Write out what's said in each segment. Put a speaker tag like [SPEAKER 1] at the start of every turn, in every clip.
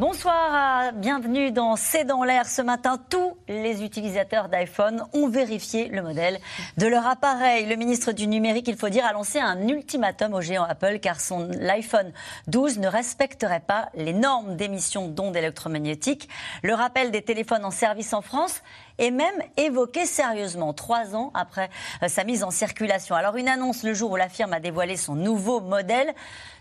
[SPEAKER 1] Bonsoir, bienvenue dans C'est dans l'air. Ce matin, tous les utilisateurs d'iPhone ont vérifié le modèle de leur appareil. Le ministre du numérique, il faut dire, a lancé un ultimatum au géant Apple car son iPhone 12 ne respecterait pas les normes d'émission d'ondes électromagnétiques. Le rappel des téléphones en service en France est même évoqué sérieusement trois ans après euh, sa mise en circulation. Alors une annonce le jour où la firme a dévoilé son nouveau modèle.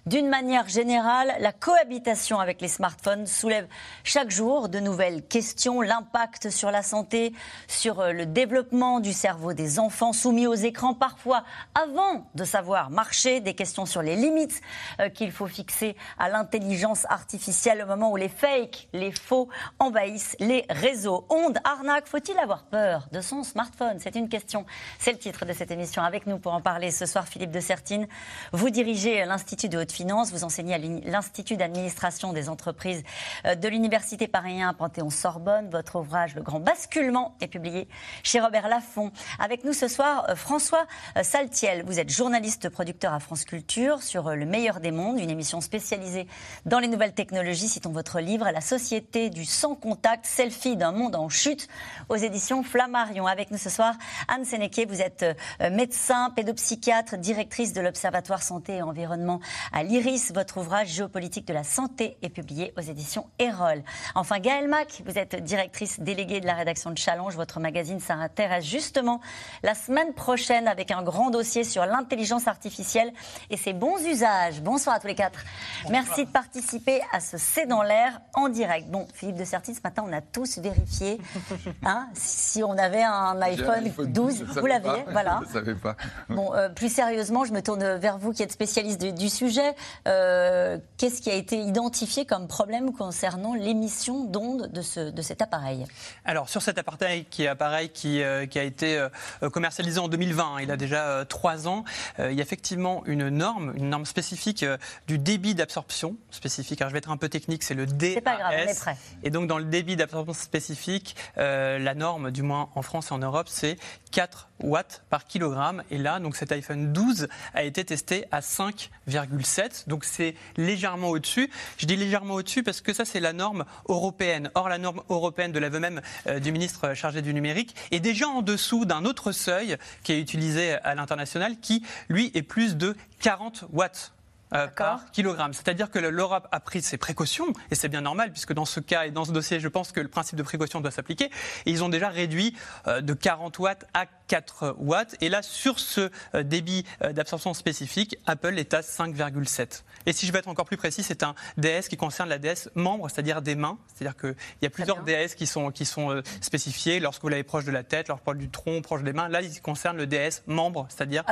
[SPEAKER 1] D'une manière générale, la cohabitation avec les smartphones soulève chaque jour de nouvelles questions. L'impact sur la santé, sur euh, le développement du cerveau des enfants soumis aux écrans, parfois avant de savoir marcher, des questions sur les limites euh, qu'il faut fixer à l'intelligence artificielle au moment où les fakes, les faux envahissent les réseaux. Onde, arnaque, faut-il avoir peur de son smartphone? C'est une question. C'est le titre de cette émission. Avec nous pour en parler ce soir, Philippe de Sertine. Vous dirigez l'Institut de haute vous enseignez à l'Institut d'administration des entreprises euh, de l'Université Paris 1 Panthéon-Sorbonne. Votre ouvrage Le Grand Basculement est publié chez Robert Laffont. Avec nous ce soir, euh, François euh, Saltiel. Vous êtes journaliste producteur à France Culture sur Le meilleur des mondes, une émission spécialisée dans les nouvelles technologies. Citons votre livre La société du sans contact, selfie d'un monde en chute aux éditions Flammarion. Avec nous ce soir, Anne Sénéquier. Vous êtes médecin, pédopsychiatre, directrice de l'Observatoire Santé et Environnement à l'IRIS. Votre ouvrage Géopolitique de la santé est publié aux éditions Erol. Enfin, Gaëlle Mac, vous êtes directrice déléguée de la rédaction de Challenge. Votre magazine s'intéresse justement la semaine prochaine avec un grand dossier sur l'intelligence artificielle et ses bons usages. Bonsoir à tous les quatre. Merci de participer à ce C'est dans l'air en direct. Bon, Philippe de Certi, ce matin, on a tous vérifié hein, si on avait un iPhone, 12. Vous l'aviez, voilà.
[SPEAKER 2] Je ne savais pas.
[SPEAKER 1] Bon, euh, plus sérieusement, je me tourne vers vous qui êtes spécialiste du sujet. Euh, qu'est-ce qui a été identifié comme problème concernant l'émission d'ondes de, ce, de cet appareil
[SPEAKER 3] Alors, sur cet appareil qui, appareil qui, euh, qui a été euh, commercialisé en 2020, hein, il a déjà trois ans, il y a effectivement une norme, une norme spécifique du débit d'absorption spécifique. Alors, je vais être un peu technique, c'est le DAS.
[SPEAKER 1] C'est pas grave, on est prêt.
[SPEAKER 3] Et donc, dans le débit d'absorption spécifique, la norme, du moins en France et en Europe, c'est 4 watts par kilogramme. Et là, donc cet iPhone 12 a été testé à 5,7. Donc c'est légèrement au-dessus. Je dis légèrement au-dessus parce que ça, c'est la norme européenne. Or, la norme européenne de l'aveu même euh, du ministre chargé du numérique est déjà en dessous d'un autre seuil qui est utilisé à l'international qui, lui, est plus de 40 watts euh, par kilogramme. C'est-à-dire que l'Europe a pris ses précautions, et c'est bien normal, puisque dans ce cas et dans ce dossier, je pense que le principe de précaution doit s'appliquer, et ils ont déjà réduit euh, de 40 watts à 4 watts. Et là, sur ce euh, débit d'absorption spécifique, Apple est à 5,7. Et si je vais être encore plus précis, c'est un DS qui concerne la DS membre, c'est-à-dire des mains. C'est-à-dire qu'il y a plusieurs DS qui sont, qui sont spécifiés lorsque vous l'avez proche de la tête, lorsque proche du tronc, proche des mains. Là, il concerne le DS membre, c'est-à-dire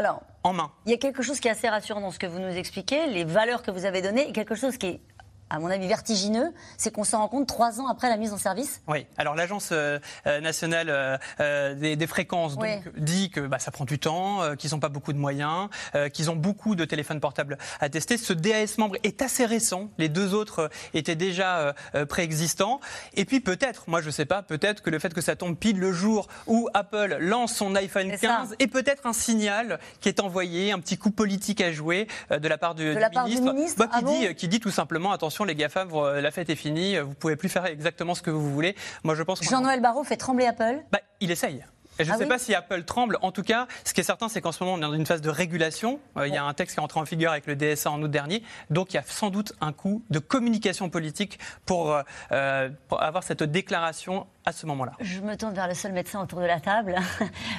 [SPEAKER 3] en main.
[SPEAKER 1] Il y a quelque chose qui est assez rassurant dans ce que vous nous expliquez les valeurs que vous avez données, quelque chose qui est à mon avis vertigineux, c'est qu'on s'en rend compte trois ans après la mise en service.
[SPEAKER 3] Oui, alors l'Agence euh, euh, nationale euh, des, fréquences donc, dit que bah, ça prend du temps, qu'ils n'ont pas beaucoup de moyens, qu'ils ont beaucoup de téléphones portables à tester. Ce DAS membre est assez récent, les deux autres étaient déjà préexistants. Et puis peut-être, moi je ne sais pas, peut-être que le fait que ça tombe pile le jour où Apple lance son iPhone 15 est peut-être un signal qui est envoyé, un petit coup politique à jouer de la part du,
[SPEAKER 1] ministre,
[SPEAKER 3] bah, qui, ah dit, qui dit tout simplement attention les GAFAM, la fête est finie, vous pouvez plus faire exactement ce que vous voulez.
[SPEAKER 1] Moi, je pense. Jean-Noël Barrot fait trembler Apple?
[SPEAKER 3] Bah, il essaye. je ne ah sais pas si Apple tremble. En tout cas, ce qui est certain, c'est qu'en ce moment, on est dans une phase de régulation. Euh, il y a un texte qui est entré en figure avec le DSA en août dernier. Donc, il y a sans doute un coup de communication politique pour, euh, euh, pour avoir cette déclaration à ce moment-là
[SPEAKER 1] Je me tourne vers le seul médecin autour de la table.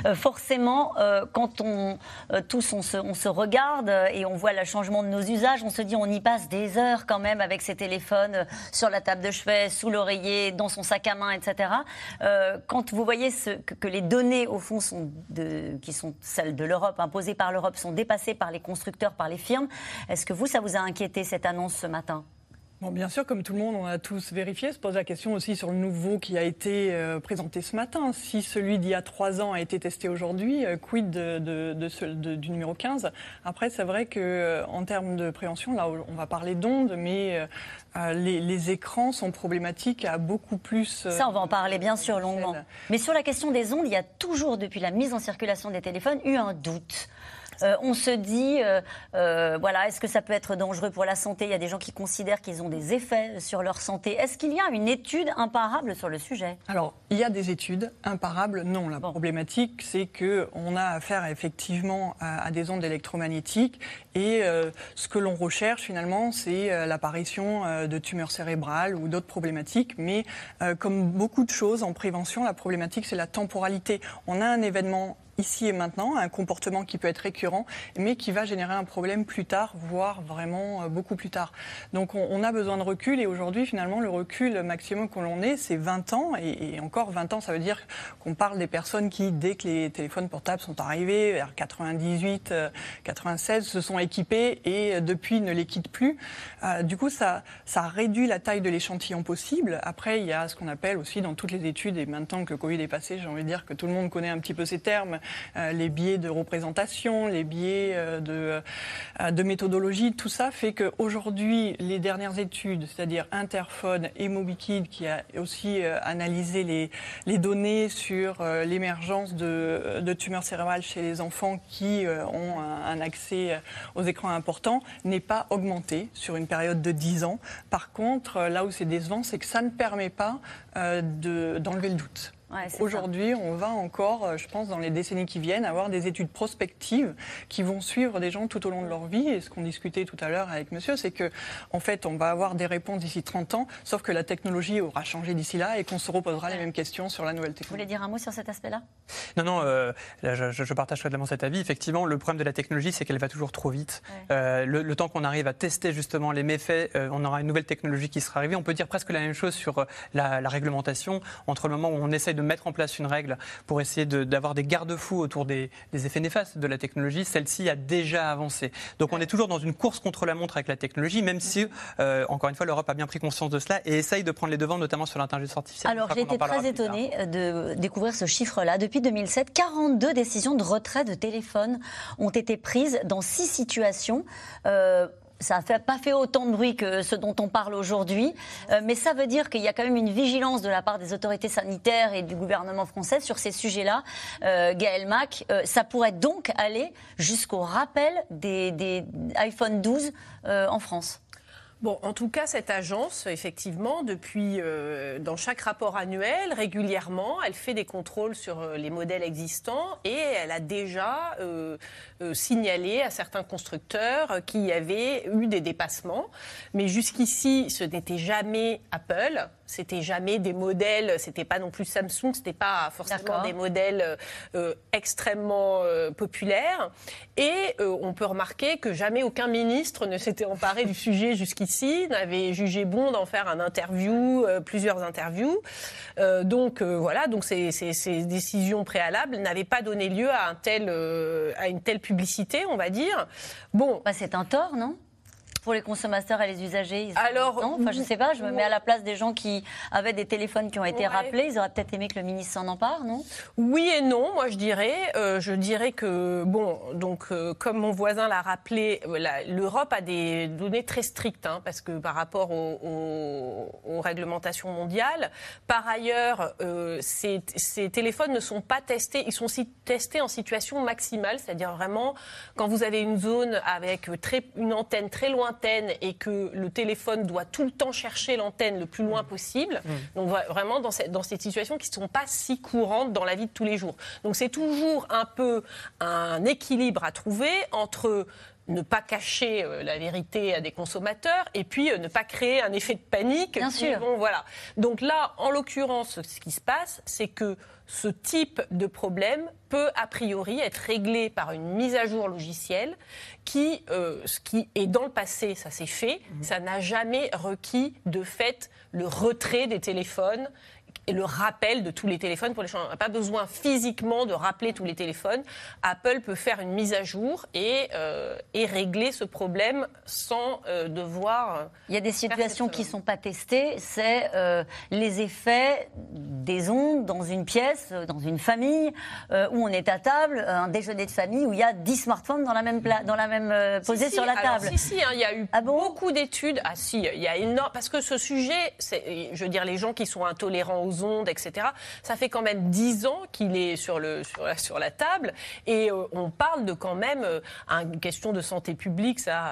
[SPEAKER 1] Euh, forcément, euh, quand on euh, tous on se, regarde et on voit le changement de nos usages, on se dit on y passe des heures quand même avec ses téléphones sur la table de chevet, sous l'oreiller, dans son sac à main, etc. quand vous voyez que, les données au fond qui sont celles de l'Europe, imposées par l'Europe, sont dépassées par les constructeurs, par les firmes, est-ce que vous, ça vous a inquiété cette annonce ce matin?
[SPEAKER 2] Bon, bien sûr, comme tout le monde, on a tous vérifié. Se pose la question aussi sur le nouveau qui a été euh, présenté ce matin. Si celui d'il y a trois ans a été testé aujourd'hui, euh, quid de, de, de, du numéro 15 Après, c'est vrai que euh, en termes de prévention, là, on va parler d'ondes, mais les, les, écrans sont problématiques à beaucoup plus.
[SPEAKER 1] Ça, on va en parler bien sûr longuement. Mais sur la question des ondes, il y a toujours, depuis la mise en circulation des téléphones, eu un doute. Euh, on se dit, euh, euh, voilà, est-ce que ça peut être dangereux pour la santé? Il y a des gens qui considèrent qu'ils ont des effets sur leur santé. Est-ce qu'il y a une étude imparable sur le sujet?
[SPEAKER 2] Alors, il y a des études imparables. Non, la problématique, c'est que on a affaire effectivement à, des ondes électromagnétiques et ce que l'on recherche finalement, c'est l'apparition de tumeurs cérébrales ou d'autres problématiques. Mais comme beaucoup de choses en prévention, la problématique, c'est la temporalité. On a un événement ici et maintenant, un comportement qui peut être récurrent, mais qui va générer un problème plus tard, voire vraiment euh, beaucoup plus tard. Donc on, a besoin de recul et aujourd'hui finalement le recul maximum que l'on ait, c'est 20 ans et, encore 20 ans, ça veut dire qu'on parle des personnes qui, dès que les téléphones portables sont arrivés, vers 98, 96, euh, se sont équipés et euh, depuis ne les quittent plus. du coup, ça, ça réduit la taille de l'échantillon possible. Après, il y a ce qu'on appelle aussi dans toutes les études, et maintenant que Covid est passé, j'ai envie de dire que tout le monde connaît un petit peu ces termes, les biais de représentation, les biais euh, de, euh, de méthodologie, tout ça fait qu'aujourd'hui, les dernières études, c'est-à-dire Interphone et MobiKid, qui a aussi analysé les, données sur l'émergence de, tumeurs cérébrales chez les enfants qui ont un, accès aux écrans importants, n'est pas augmenté sur une période de 10 ans. Par contre, là où c'est décevant, c'est que ça ne permet pas d'enlever le doute. Aujourd'hui, on va encore, euh, je pense, dans les décennies qui viennent, avoir des études prospectives qui vont suivre des gens tout au long de leur vie. Et ce qu'on discutait tout à l'heure avec monsieur, c'est que, en fait, on va avoir des réponses d'ici 30 ans, sauf que la technologie aura changé d'ici là et qu'on se reposera les mêmes questions sur la nouvelle technologie. Vous
[SPEAKER 1] voulez dire un mot sur cet aspect-là?
[SPEAKER 3] Non, non, euh, je, je, partage totalement cet avis. Effectivement, le problème de la technologie, c'est qu'elle va toujours trop vite. Euh, le, temps qu'on arrive à tester justement les méfaits, on aura une nouvelle technologie qui sera arrivée. On peut dire presque la même chose sur la, la réglementation entre le moment où on essaye de mettre en place une règle pour essayer d'avoir des garde-fous autour des, effets néfastes de la technologie, celle-ci a déjà avancé. Donc on est toujours dans une course contre la montre avec la technologie, même si, euh, encore une fois, l'Europe a bien pris conscience de cela et essaye de prendre les devants, notamment sur l'intelligence artificielle.
[SPEAKER 1] Alors j'ai été très étonnée de découvrir ce chiffre-là. Depuis 2007, 42 décisions de retrait de téléphone ont été prises dans six situations. Euh, ça n'a pas fait autant de bruit que ce dont on parle aujourd'hui, euh, mais ça veut dire qu'il y a quand même une vigilance de la part des autorités sanitaires et du gouvernement français sur ces sujets-là. Euh, Gaël Mac, euh, ça pourrait donc aller jusqu'au rappel des, des iPhone 12 en France.
[SPEAKER 4] Bon, en tout cas, cette agence, effectivement, depuis, euh, dans chaque rapport annuel, régulièrement, elle fait des contrôles sur euh, les modèles existants et elle a déjà euh, signalé à certains constructeurs qu'il y avait eu des dépassements. Mais jusqu'ici, ce n'était jamais Apple c'était jamais des modèles, c'était pas non plus Samsung, c'était pas forcément des modèles euh, extrêmement euh, populaires. Et euh, on peut remarquer que jamais aucun ministre ne s'était emparé du sujet jusqu'ici, n'avait jugé bon d'en faire un interview, plusieurs interviews. donc voilà, donc ces, ces, décisions préalables n'avaient pas donné lieu à, un tel, à une telle publicité, on va dire.
[SPEAKER 1] Bon, bah, c'est un tort, non? Pour les consommateurs et les usagers Alors, non enfin, je sais pas, je me mets à la place des gens qui avaient des téléphones qui ont été rappelés. Ils auraient peut-être aimé que le ministre s'en empare, non?
[SPEAKER 4] Oui et non, moi je dirais. Euh, je dirais que, bon, donc, euh, comme mon voisin l'a rappelé, euh, l'Europe a des données très strictes, hein, parce que par rapport aux, réglementations mondiales. Par ailleurs, ces, ces, téléphones ne sont pas testés, ils sont testés en situation maximale, c'est-à-dire vraiment quand vous avez une zone avec très, une antenne très lointaine et que le téléphone doit tout le temps chercher l'antenne le plus loin possible. Mm. Donc vraiment dans, cette, dans ces situations qui ne sont pas si courantes dans la vie de tous les jours. Donc c'est toujours un peu un équilibre à trouver entre ne pas cacher euh, la vérité à des consommateurs et puis euh, ne pas créer un effet de panique.
[SPEAKER 1] Bien sûr.
[SPEAKER 4] voilà. Donc là, en l'occurrence, ce qui se passe, c'est que ce type de problème peut a priori être réglé par une mise à jour logicielle qui, euh, ce qui est dans le passé, ça s'est fait, mhm. ça n'a jamais requis de fait le retrait des téléphones le rappel de tous les téléphones pour les gens. On n'a pas besoin physiquement de rappeler tous les téléphones. Apple peut faire une mise à jour et, euh, et régler ce problème sans euh, devoir.
[SPEAKER 1] Il y a des situations qui ne sont pas testées. C'est euh, les effets des ondes dans une pièce, dans une famille, où on est à table, un déjeuner de famille, où il y a 10 smartphones dans la même, dans la même posée sur la table.
[SPEAKER 4] si, si, hein, il y a eu ah beaucoup d'études. Ah si, il y a énorme. Parce que ce sujet, je veux dire, les gens qui sont intolérants aux ondes, etc. Ça fait quand même dix ans qu'il est sur, le, sur, la, sur la table et euh, on parle de quand même euh, une question de santé publique ça,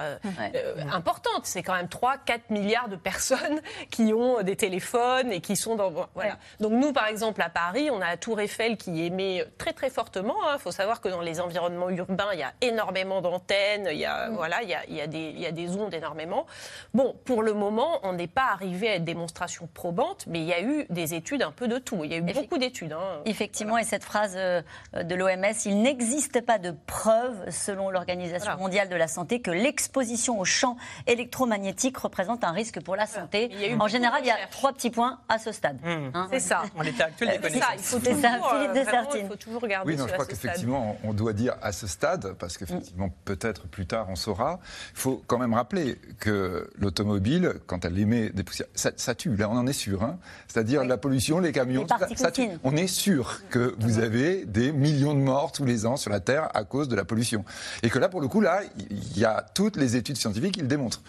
[SPEAKER 4] euh, importante. C'est quand même 3-4 milliards de personnes qui ont des téléphones et qui sont dans... Voilà. Donc nous, par exemple, à Paris, on a la Tour Eiffel qui émet très très fortement. Il hein. faut savoir que dans les environnements urbains, il y a énormément d'antennes, il, y a, voilà, il, y a, il, y a des, il y a des ondes énormément. Bon, pour le moment, on n'est pas arrivé à une démonstration probante, mais il y a eu des études un peu de tout. Il y a eu beaucoup d'études. Hein.
[SPEAKER 1] Effectivement, et cette phrase euh, de l'OMS, il n'existe pas de preuve, selon l'Organisation mondiale de la santé, que l'exposition aux champs électromagnétiques représente un risque pour la santé. En général, il y a trois petits points à ce stade.
[SPEAKER 4] Mmh. Hein. C'est ça.
[SPEAKER 3] En l'état actuel des connaissances.
[SPEAKER 4] Il faut toujours, ça, Philippe de euh, il faut toujours regarder
[SPEAKER 5] Oui, non, je crois qu'effectivement, on doit dire à ce stade, parce qu'effectivement, peut-être plus tard, on saura. Il faut quand même rappeler que l'automobile, quand elle émet des poussières, ça, tue. Là, on en est sûr. Hein. C'est-à-dire la pollution, les camions, on est sûr que vous avez des millions de morts tous les ans sur la Terre à cause de la pollution. Et que là, pour le coup, là, il y a toutes les études scientifiques qui le démontrent.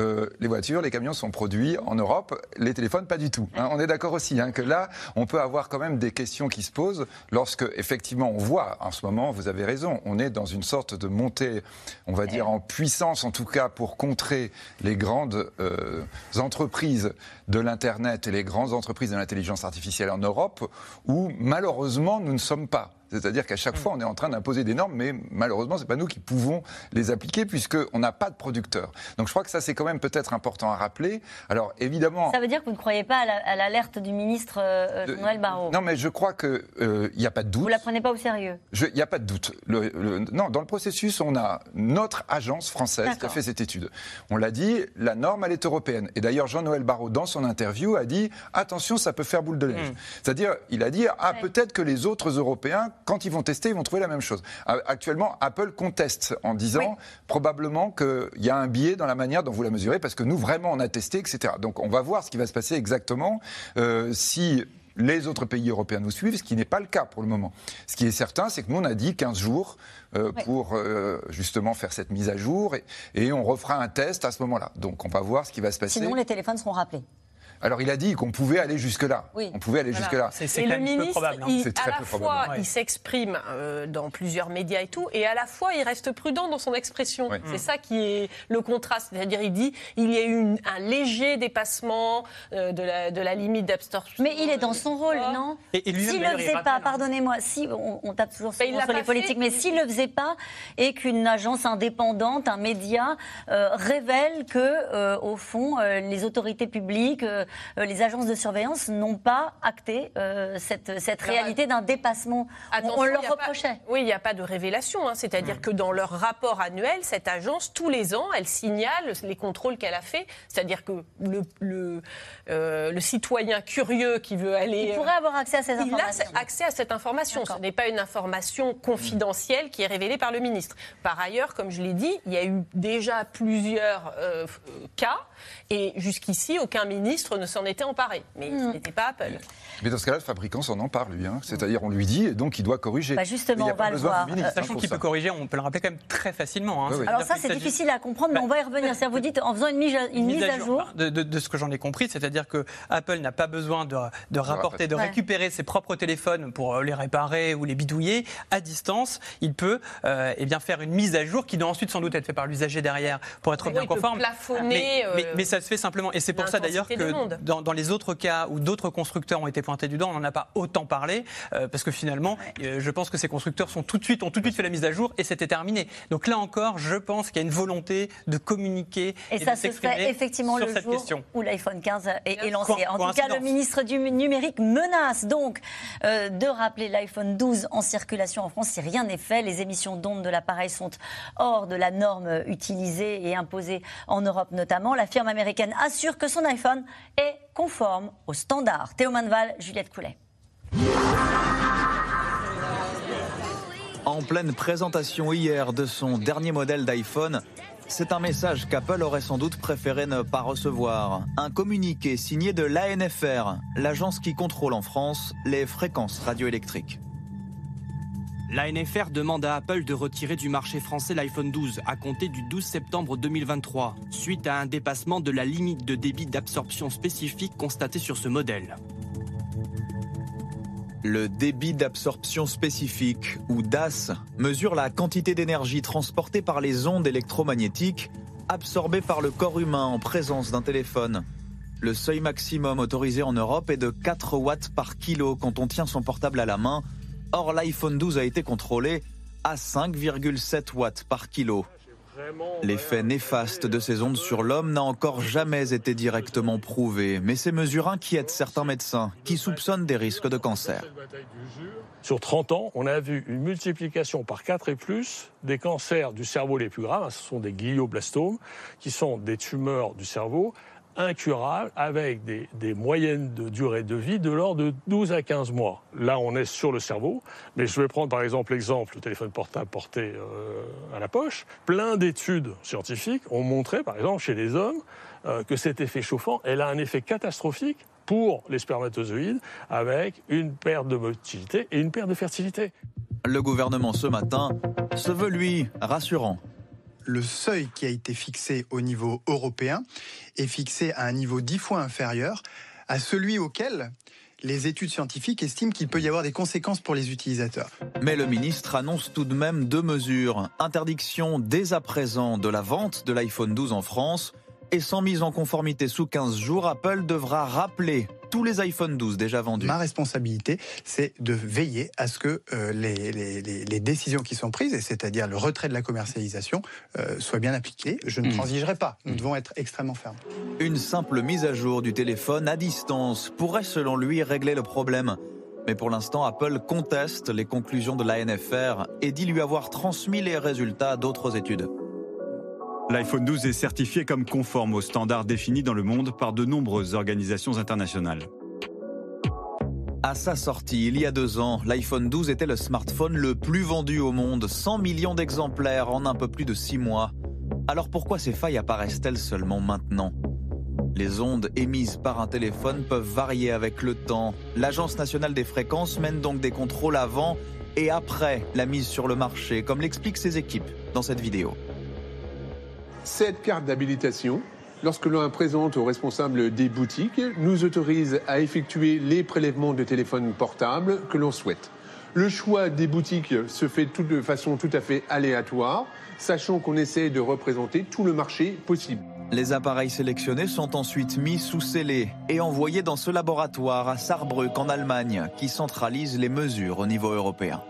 [SPEAKER 5] Euh, les voitures, les camions sont produits en Europe, les téléphones pas du tout. Hein. on est d'accord aussi hein, que là, on peut avoir quand même des questions qui se posent lorsque effectivement on voit en ce moment, vous avez raison, on est dans une sorte de montée, on va dire en puissance en tout cas pour contrer les grandes euh, entreprises de l'internet et les grandes entreprises de l'intelligence artificielle en Europe, où malheureusement nous ne sommes pas. C'est-à-dire qu'à chaque mm. fois, on est en train d'imposer des normes, mais malheureusement, ce n'est pas nous qui pouvons les appliquer puisqu'on n'a pas de producteurs. Donc je crois que ça, c'est quand même peut-être important à rappeler. Alors évidemment.
[SPEAKER 1] Ça veut dire que vous ne croyez pas à l'alerte du ministre euh, Noël Barrot?
[SPEAKER 5] Non, mais je crois qu'il euh, n'y a pas de doute. Vous
[SPEAKER 1] ne la prenez pas au sérieux?
[SPEAKER 5] Il n'y a pas de doute. non, dans le processus, on a notre agence française qui a fait cette étude. On l'a dit, la norme, elle est européenne. Et d'ailleurs, Jean-Noël Barrot, dans son interview, a dit attention, ça peut faire boule de neige. Mm. C'est-à-dire, il a dit ah, peut-être que les autres Européens quand ils vont tester, ils vont trouver la même chose. Actuellement, Apple conteste en disant probablement qu'il y a un biais dans la manière dont vous la mesurez, parce que nous, vraiment, on a testé, etc. Donc on va voir ce qui va se passer exactement euh, si les autres pays européens nous suivent, ce qui n'est pas le cas pour le moment. Ce qui est certain, c'est que nous, on a dit 15 jours euh, pour euh, justement faire cette mise à jour et, et, on refera un test à ce moment-là. Donc on va voir ce qui va se passer.
[SPEAKER 1] Sinon, les téléphones seront rappelés.
[SPEAKER 5] Alors il a dit qu'on pouvait aller jusque-là. Oui. On pouvait aller jusque-là.
[SPEAKER 4] C'est le ministre, probable, hein. il, très à la fois, il s'exprime euh, dans plusieurs médias et tout, et à la fois, il reste prudent dans son expression. C'est ça qui est le contraste. C'est-à-dire, il dit il y a eu un léger dépassement euh, de, la, de, la, limite d'absorption.
[SPEAKER 1] Mais il est dans son rôle, non S'il ne le faisait pas, hein. pardonnez-moi, si on, tape toujours sur, les politiques, mais s'il ne le faisait pas et qu'une agence indépendante, un média, euh, révèle que, au fond, les autorités publiques euh, les agences de surveillance n'ont pas acté euh, cette, cette réalité d'un dépassement. On, leur reprochait.
[SPEAKER 4] oui, il n'y a pas de révélation. Hein. C'est-à-dire mm. que dans leur rapport annuel, cette agence, tous les ans, elle signale les contrôles qu'elle a fait. C'est-à-dire que le, le, euh, le, citoyen curieux qui veut aller.
[SPEAKER 1] Il pourrait avoir accès à ces informations.
[SPEAKER 4] Il a accès à cette information. Ce n'est pas une information confidentielle qui est révélée par le ministre. Par ailleurs, comme je l'ai dit, il y a eu déjà plusieurs cas et jusqu'ici, aucun ministre ne s'en était emparé. Mais ce hmm. n'était pas Apple.
[SPEAKER 5] Mais dans ce cas-là, le fabricant s'en empare, lui. Hein. C'est-à-dire, on lui dit, et donc il doit corriger.
[SPEAKER 1] Bah justement, on va le voir.
[SPEAKER 3] Sachant qu'il peut corriger, on peut le rappeler quand même très facilement.
[SPEAKER 1] Hein. Alors ça, c'est difficile à comprendre, mais on va y revenir. C'est-à-dire, vous dites, en faisant une mise à, une mise à jour.
[SPEAKER 3] De, ce que j'en ai compris, c'est-à-dire que Apple n'a pas besoin de, de rapporter, de récupérer ses propres téléphones pour euh, les réparer ou les bidouiller. À distance, il peut euh, eh bien, faire une mise à jour qui doit ensuite sans doute être faite par l'usager derrière pour être bien conforme.
[SPEAKER 4] mais,
[SPEAKER 3] mais, ça se fait simplement. Et c'est pour ça d'ailleurs que dans, dans, les autres cas où d'autres constructeurs ont été pointés du doigt, on n'en a pas autant parlé, euh, parce que finalement, euh, je pense que ces constructeurs sont tout de suite, ont tout de suite fait la mise à jour et c'était terminé. Donc là encore, je pense qu'il y a une volonté de communiquer et, et ça se fait
[SPEAKER 1] effectivement le jour question. où l'iPhone 15 est, lancé. en tout cas, le ministre du numérique menace donc euh, de rappeler l'iPhone 12 en circulation en France si rien n'est fait. Les émissions d'ondes de l'appareil sont hors de la norme utilisée et imposée en Europe notamment. La firme américaine assure que son iPhone est conforme aux standards. Théo Manval, Juliette Coulet.
[SPEAKER 6] En pleine présentation hier de son dernier modèle d'iPhone, c'est un message qu'Apple aurait sans doute préféré ne pas recevoir. Un communiqué signé de l'ANFR, l'agence qui contrôle en France les fréquences radioélectriques.
[SPEAKER 7] L'ANFR demande à Apple de retirer du marché français l'iPhone 12 à compter du 12 septembre 2023, suite à un dépassement de la limite de débit d'absorption spécifique constatée sur ce modèle.
[SPEAKER 6] Le débit d'absorption spécifique, ou DAS, mesure la quantité d'énergie transportée par les ondes électromagnétiques absorbées par le corps humain en présence d'un téléphone. Le seuil maximum autorisé en Europe est de 4 watts par kilo quand on tient son portable à la main, Or, l'iPhone 12 a été contrôlé à 5,7 watts par kilo. L'effet néfaste de ces ondes sur l'homme n'a encore jamais été directement prouvé, mais ces mesures inquiètent certains médecins qui soupçonnent des risques de cancer.
[SPEAKER 8] Sur 30 ans, on a vu une multiplication par 4 et plus des cancers du cerveau les plus graves. Ce sont des glioblastomes, qui sont des tumeurs du cerveau incurable avec des, moyennes de durée de vie de l'ordre de 12 à 15 mois. Là, on est sur le cerveau, mais je vais prendre par exemple l'exemple du téléphone portable porté euh, à la poche. Plein d'études scientifiques ont montré, par exemple, chez les hommes, euh, que cet effet chauffant, elle a un effet catastrophique pour les spermatozoïdes avec une perte de motilité et une perte de fertilité.
[SPEAKER 6] Le gouvernement ce matin se veut, lui, rassurant
[SPEAKER 9] le seuil qui a été fixé au niveau européen est fixé à un niveau dix fois inférieur à celui auquel les études scientifiques estiment qu'il peut y avoir des conséquences pour les utilisateurs.
[SPEAKER 6] Mais le ministre annonce tout de même deux mesures. Interdiction dès à présent de la vente de l'iPhone 12 en France et sans mise en conformité sous 15 jours, Apple devra rappeler tous les iPhone 12 déjà vendus.
[SPEAKER 9] Ma responsabilité, c'est de veiller à ce que euh, les, décisions qui sont prises, c'est-à-dire le retrait de la commercialisation, euh, soient bien appliquées. Je ne mmh. transigerai pas. Nous mmh. devons être extrêmement fermes.
[SPEAKER 6] Une simple mise à jour du téléphone à distance pourrait, selon lui, régler le problème. Mais pour l'instant, Apple conteste les conclusions de l'ANFR et dit lui avoir transmis les résultats d'autres études.
[SPEAKER 10] L'iPhone 12 est certifié comme conforme aux standards définis dans le monde par de nombreuses organisations internationales.
[SPEAKER 6] À sa sortie, il y a deux ans, l'iPhone 12 était le smartphone le plus vendu au monde, 100 millions d'exemplaires en un peu plus de six mois. Alors pourquoi ces failles apparaissent-elles seulement maintenant? Les ondes émises par un téléphone peuvent varier avec le temps. L'Agence nationale des fréquences mène donc des contrôles avant et après la mise sur le marché, comme l'expliquent ses équipes dans cette vidéo.
[SPEAKER 11] Cette carte d'habilitation, lorsque l'on la présente aux responsables des boutiques, nous autorise à effectuer les prélèvements de téléphones portables que l'on souhaite. Le choix des boutiques se fait de façon tout à fait aléatoire, sachant qu'on essaie de représenter tout le marché possible.
[SPEAKER 6] Les appareils sélectionnés sont ensuite mis sous scellé et envoyés dans ce laboratoire à Saarbrück en Allemagne qui centralise les mesures au niveau européen.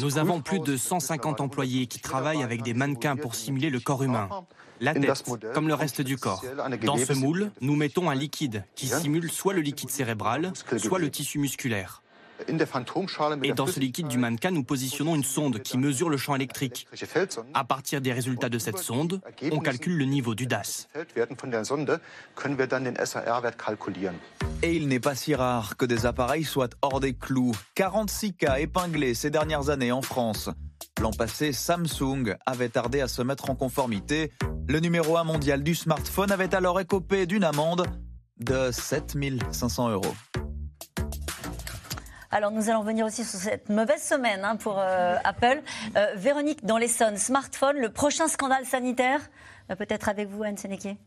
[SPEAKER 7] Nous avons plus de 150 employés qui travaillent avec des mannequins pour simuler le corps humain. La tête, comme le reste du corps. Dans ce moule, nous mettons un liquide qui simule soit le liquide cérebral, soit le tissu musculaire. Et dans ce liquide du mannequin, nous positionnons une sonde qui mesure le champ électrique. À partir des résultats de cette sonde, on calcule le niveau du DAS.
[SPEAKER 6] Et il n'est pas si rare que des appareils soient hors des clous. 46 cas épinglés ces dernières années en France. L'an passé, Samsung avait tardé à se mettre en conformité. Le numéro 1 mondial du smartphone avait alors écopé d'une amende de 7500 euros.
[SPEAKER 1] Alors nous allons venir aussi sur cette mauvaise semaine hein, pour euh, Apple. Euh, Véronique, dans l'Essonne, smartphone, le prochain scandale sanitaire, euh, peut-être avec vous, Anne Sénéquier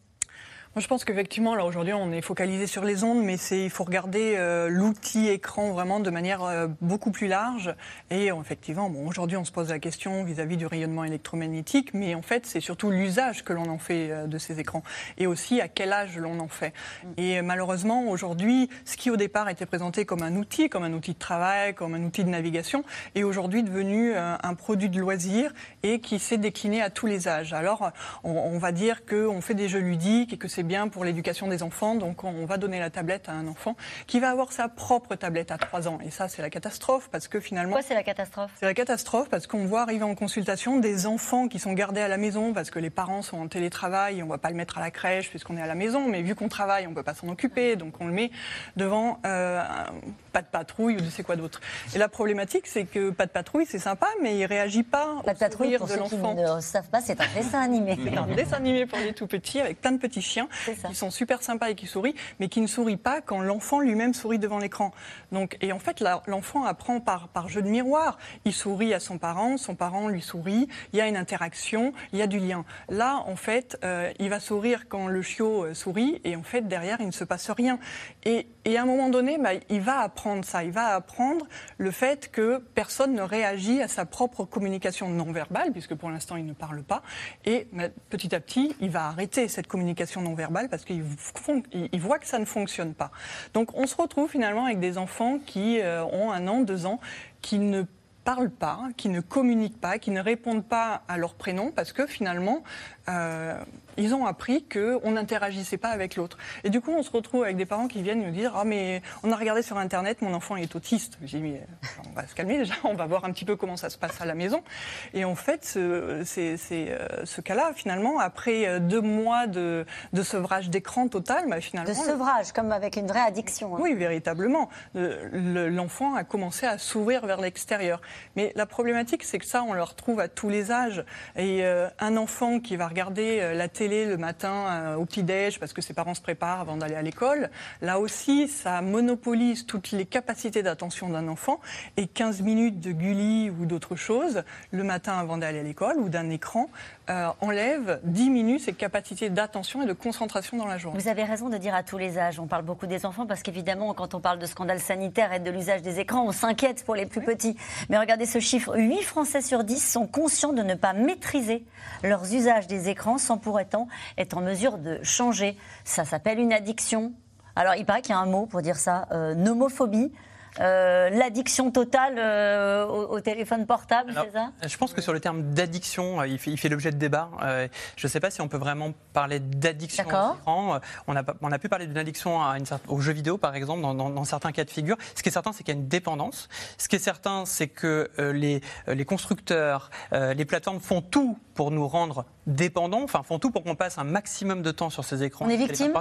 [SPEAKER 2] je pense qu'effectivement, là aujourd'hui, on est focalisé sur les ondes, mais c'est il faut regarder euh, l'outil écran vraiment de manière euh, beaucoup plus large. Et effectivement, bon, aujourd'hui, on se pose la question vis-à-vis du rayonnement électromagnétique, mais en fait, c'est surtout l'usage que l'on en fait euh, de ces écrans, et aussi à quel âge l'on en fait. Et malheureusement, aujourd'hui, ce qui au départ était présenté comme un outil, comme un outil de travail, comme un outil de navigation, est aujourd'hui devenu un produit de loisir et qui s'est décliné à tous les âges. Alors, on, on va dire qu'on fait des jeux ludiques et que c'est c'est bien pour l'éducation des enfants, donc on va donner la tablette à un enfant qui va avoir sa propre tablette à 3 ans. Et ça, c'est la catastrophe parce que finalement.
[SPEAKER 1] Pourquoi c'est la catastrophe?
[SPEAKER 2] C'est la catastrophe parce qu'on voit arriver en consultation des enfants qui sont gardés à la maison parce que les parents sont en télétravail et on ne va pas le mettre à la crèche puisqu'on est à la maison, mais vu qu'on travaille, on ne peut pas s'en occuper, donc on le met devant euh, pas de patrouille ou je sais quoi d'autre. Et la problématique, c'est que pas de patrouille, c'est sympa, mais il réagit pas
[SPEAKER 1] pas de patrouille, pour
[SPEAKER 2] de
[SPEAKER 1] ceux qui ne savent pas, c'est un dessin animé.
[SPEAKER 2] C'est un dessin animé pour les tout petits avec plein de petits chiens qui sont super sympas et qui sourient, mais qui ne sourient pas quand l'enfant lui-même sourit devant l'écran. Donc, et en fait, l'enfant apprend par, jeu de miroir. Il sourit à son parent, son parent lui sourit, il y a une interaction, il y a du lien. Là, en fait, euh, il va sourire quand le chiot euh, sourit, et en fait, derrière, il ne se passe rien. Et, et à un moment donné, bah, il va apprendre ça. Il va apprendre le fait que personne ne réagit à sa propre communication non verbale, puisque pour l'instant, il ne parle pas. Et bah, petit à petit, il va arrêter cette communication non verbale parce qu'il voit que ça ne fonctionne pas. Donc, on se retrouve finalement avec des enfants qui euh, ont un an, deux ans, qui ne parlent pas, qui ne communiquent pas, qui ne répondent pas à leur prénom parce que finalement, euh, ils ont appris qu'on n'interagissait pas avec l'autre. Et du coup, on se retrouve avec des parents qui viennent nous dire Ah, mais on a regardé sur Internet, mon enfant est autiste. Je dis Mais on va se calmer déjà, on va voir un petit peu comment ça se passe à la maison. Et en fait, c'est euh, ce cas-là, finalement, après euh, deux mois de, de sevrage d'écran total, bah, finalement.
[SPEAKER 1] De sevrage, comme avec une vraie addiction.
[SPEAKER 2] Hein. Oui, véritablement. L'enfant a commencé à s'ouvrir vers l'extérieur. Mais la problématique, c'est que ça, on le retrouve à tous les âges. Et un enfant qui va regarder la télé, le matin euh, au petit-déj parce que ses parents se préparent avant d'aller à l'école. Là aussi, ça monopolise toutes les capacités d'attention d'un enfant et 15 minutes de Gulli ou d'autre chose le matin avant d'aller à l'école ou d'un écran euh, enlève, diminue ses capacités d'attention et de concentration dans la journée.
[SPEAKER 1] Vous avez raison de dire à tous les âges. On parle beaucoup des enfants parce qu'évidemment, quand on parle de scandale sanitaire et de l'usage des écrans, on s'inquiète pour les plus petits. Mais regardez ce chiffre 8 Français sur 10 sont conscients de ne pas maîtriser leurs usages des écrans sans pour autant être en mesure de changer. Ça s'appelle une addiction. Alors, il paraît qu'il y a un mot pour dire ça, euh, nomophobie. Euh, l'addiction totale euh, au, téléphone portable, c'est ça?
[SPEAKER 3] Je pense que sur le terme d'addiction, euh, il fait, l'objet de débats. je ne sais pas si on peut vraiment parler d'addiction On a, on a pu parler d'une addiction à une, aux jeux vidéo, par exemple, dans, certains cas de figure. Ce qui est certain, c'est qu'il y a une dépendance. Ce qui est certain, c'est que les, les constructeurs, les plateformes font tout pour nous rendre dépendants, enfin font tout pour qu'on passe un maximum de temps sur ces écrans.
[SPEAKER 1] On est victime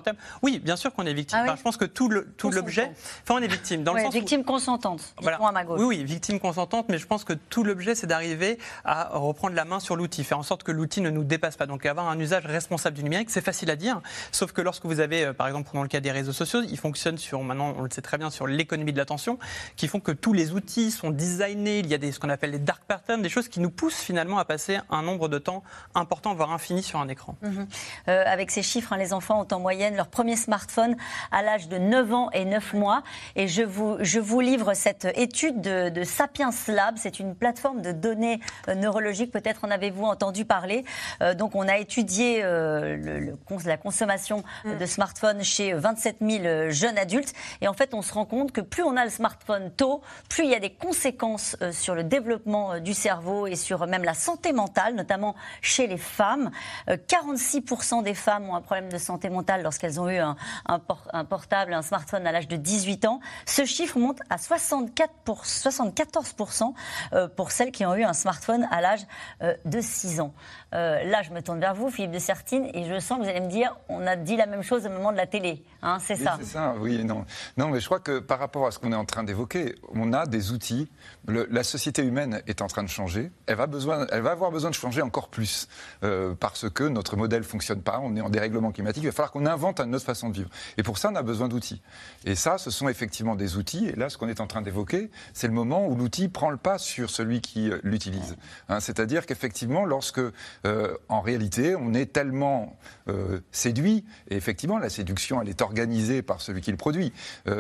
[SPEAKER 3] Oui, bien sûr qu'on est victime. Ah je pense que tout l'objet, enfin on est victime dans le sens
[SPEAKER 1] victime consentante. À ma gauche.
[SPEAKER 3] Oui, oui, victime consentante, mais je pense que tout l'objet c'est d'arriver à reprendre la main sur l'outil, faire en sorte que l'outil ne nous dépasse pas. Donc avoir un usage responsable du numérique, c'est facile à dire, sauf que lorsque vous avez, euh, par exemple, dans le cas des réseaux sociaux, ils fonctionnent sur, maintenant on le sait très bien, sur l'économie de l'attention, qui font que tous les outils sont designés. Il y a des, ce qu'on appelle les dark patterns, des choses qui nous poussent finalement à passer un nombre de temps important, voire infini sur un écran.
[SPEAKER 1] Mhm. Euh, avec ces chiffres, hein, les enfants ont en moyenne leur premier smartphone à l'âge de 9 ans et 9 mois. Et je vous, je vous livre cette étude de, Sapiens Lab. C'est une plateforme de données euh, neurologiques. Peut-être en avez-vous entendu parler. Euh, donc, on a étudié le, la consommation mm. de smartphones chez 27 000 jeunes adultes. Et en fait, on se rend compte que plus on a le smartphone tôt, plus il y a des conséquences sur le développement du cerveau et sur même la santé mentale, notamment chez les femmes. 46% euh, des femmes ont un problème de santé mentale lorsqu'elles ont eu un, portable, un smartphone à l'âge de 18 ans. Ce chiffre monte à 64 pour, 74% euh, pour celles qui ont eu un smartphone à l'âge euh, de 6 ans. là, je me tourne vers vous, Philippe de Sertine, et je sens que vous allez me dire, on a dit la même chose au moment de la télé. Hein, c'est ça
[SPEAKER 5] C'est ça, oui non. Non, mais je crois que par rapport à ce qu'on est en train d'évoquer, on a des outils. la société humaine est en train de changer. Elle va, besoin, elle va avoir besoin de changer encore plus. Euh, parce que notre modèle ne fonctionne pas, on est en dérèglement climatique, il va falloir qu'on invente une autre façon de vivre. Et pour ça, on a besoin d'outils. Et ça, ce sont effectivement des outils. Et là, ce qu'on est en train d'évoquer, c'est le moment où l'outil prend le pas sur celui qui euh, l'utilise. Hein, c'est-à-dire qu'effectivement, lorsque, euh, en réalité, on est tellement séduit, et effectivement, la séduction, elle est organisée par celui qui le produit,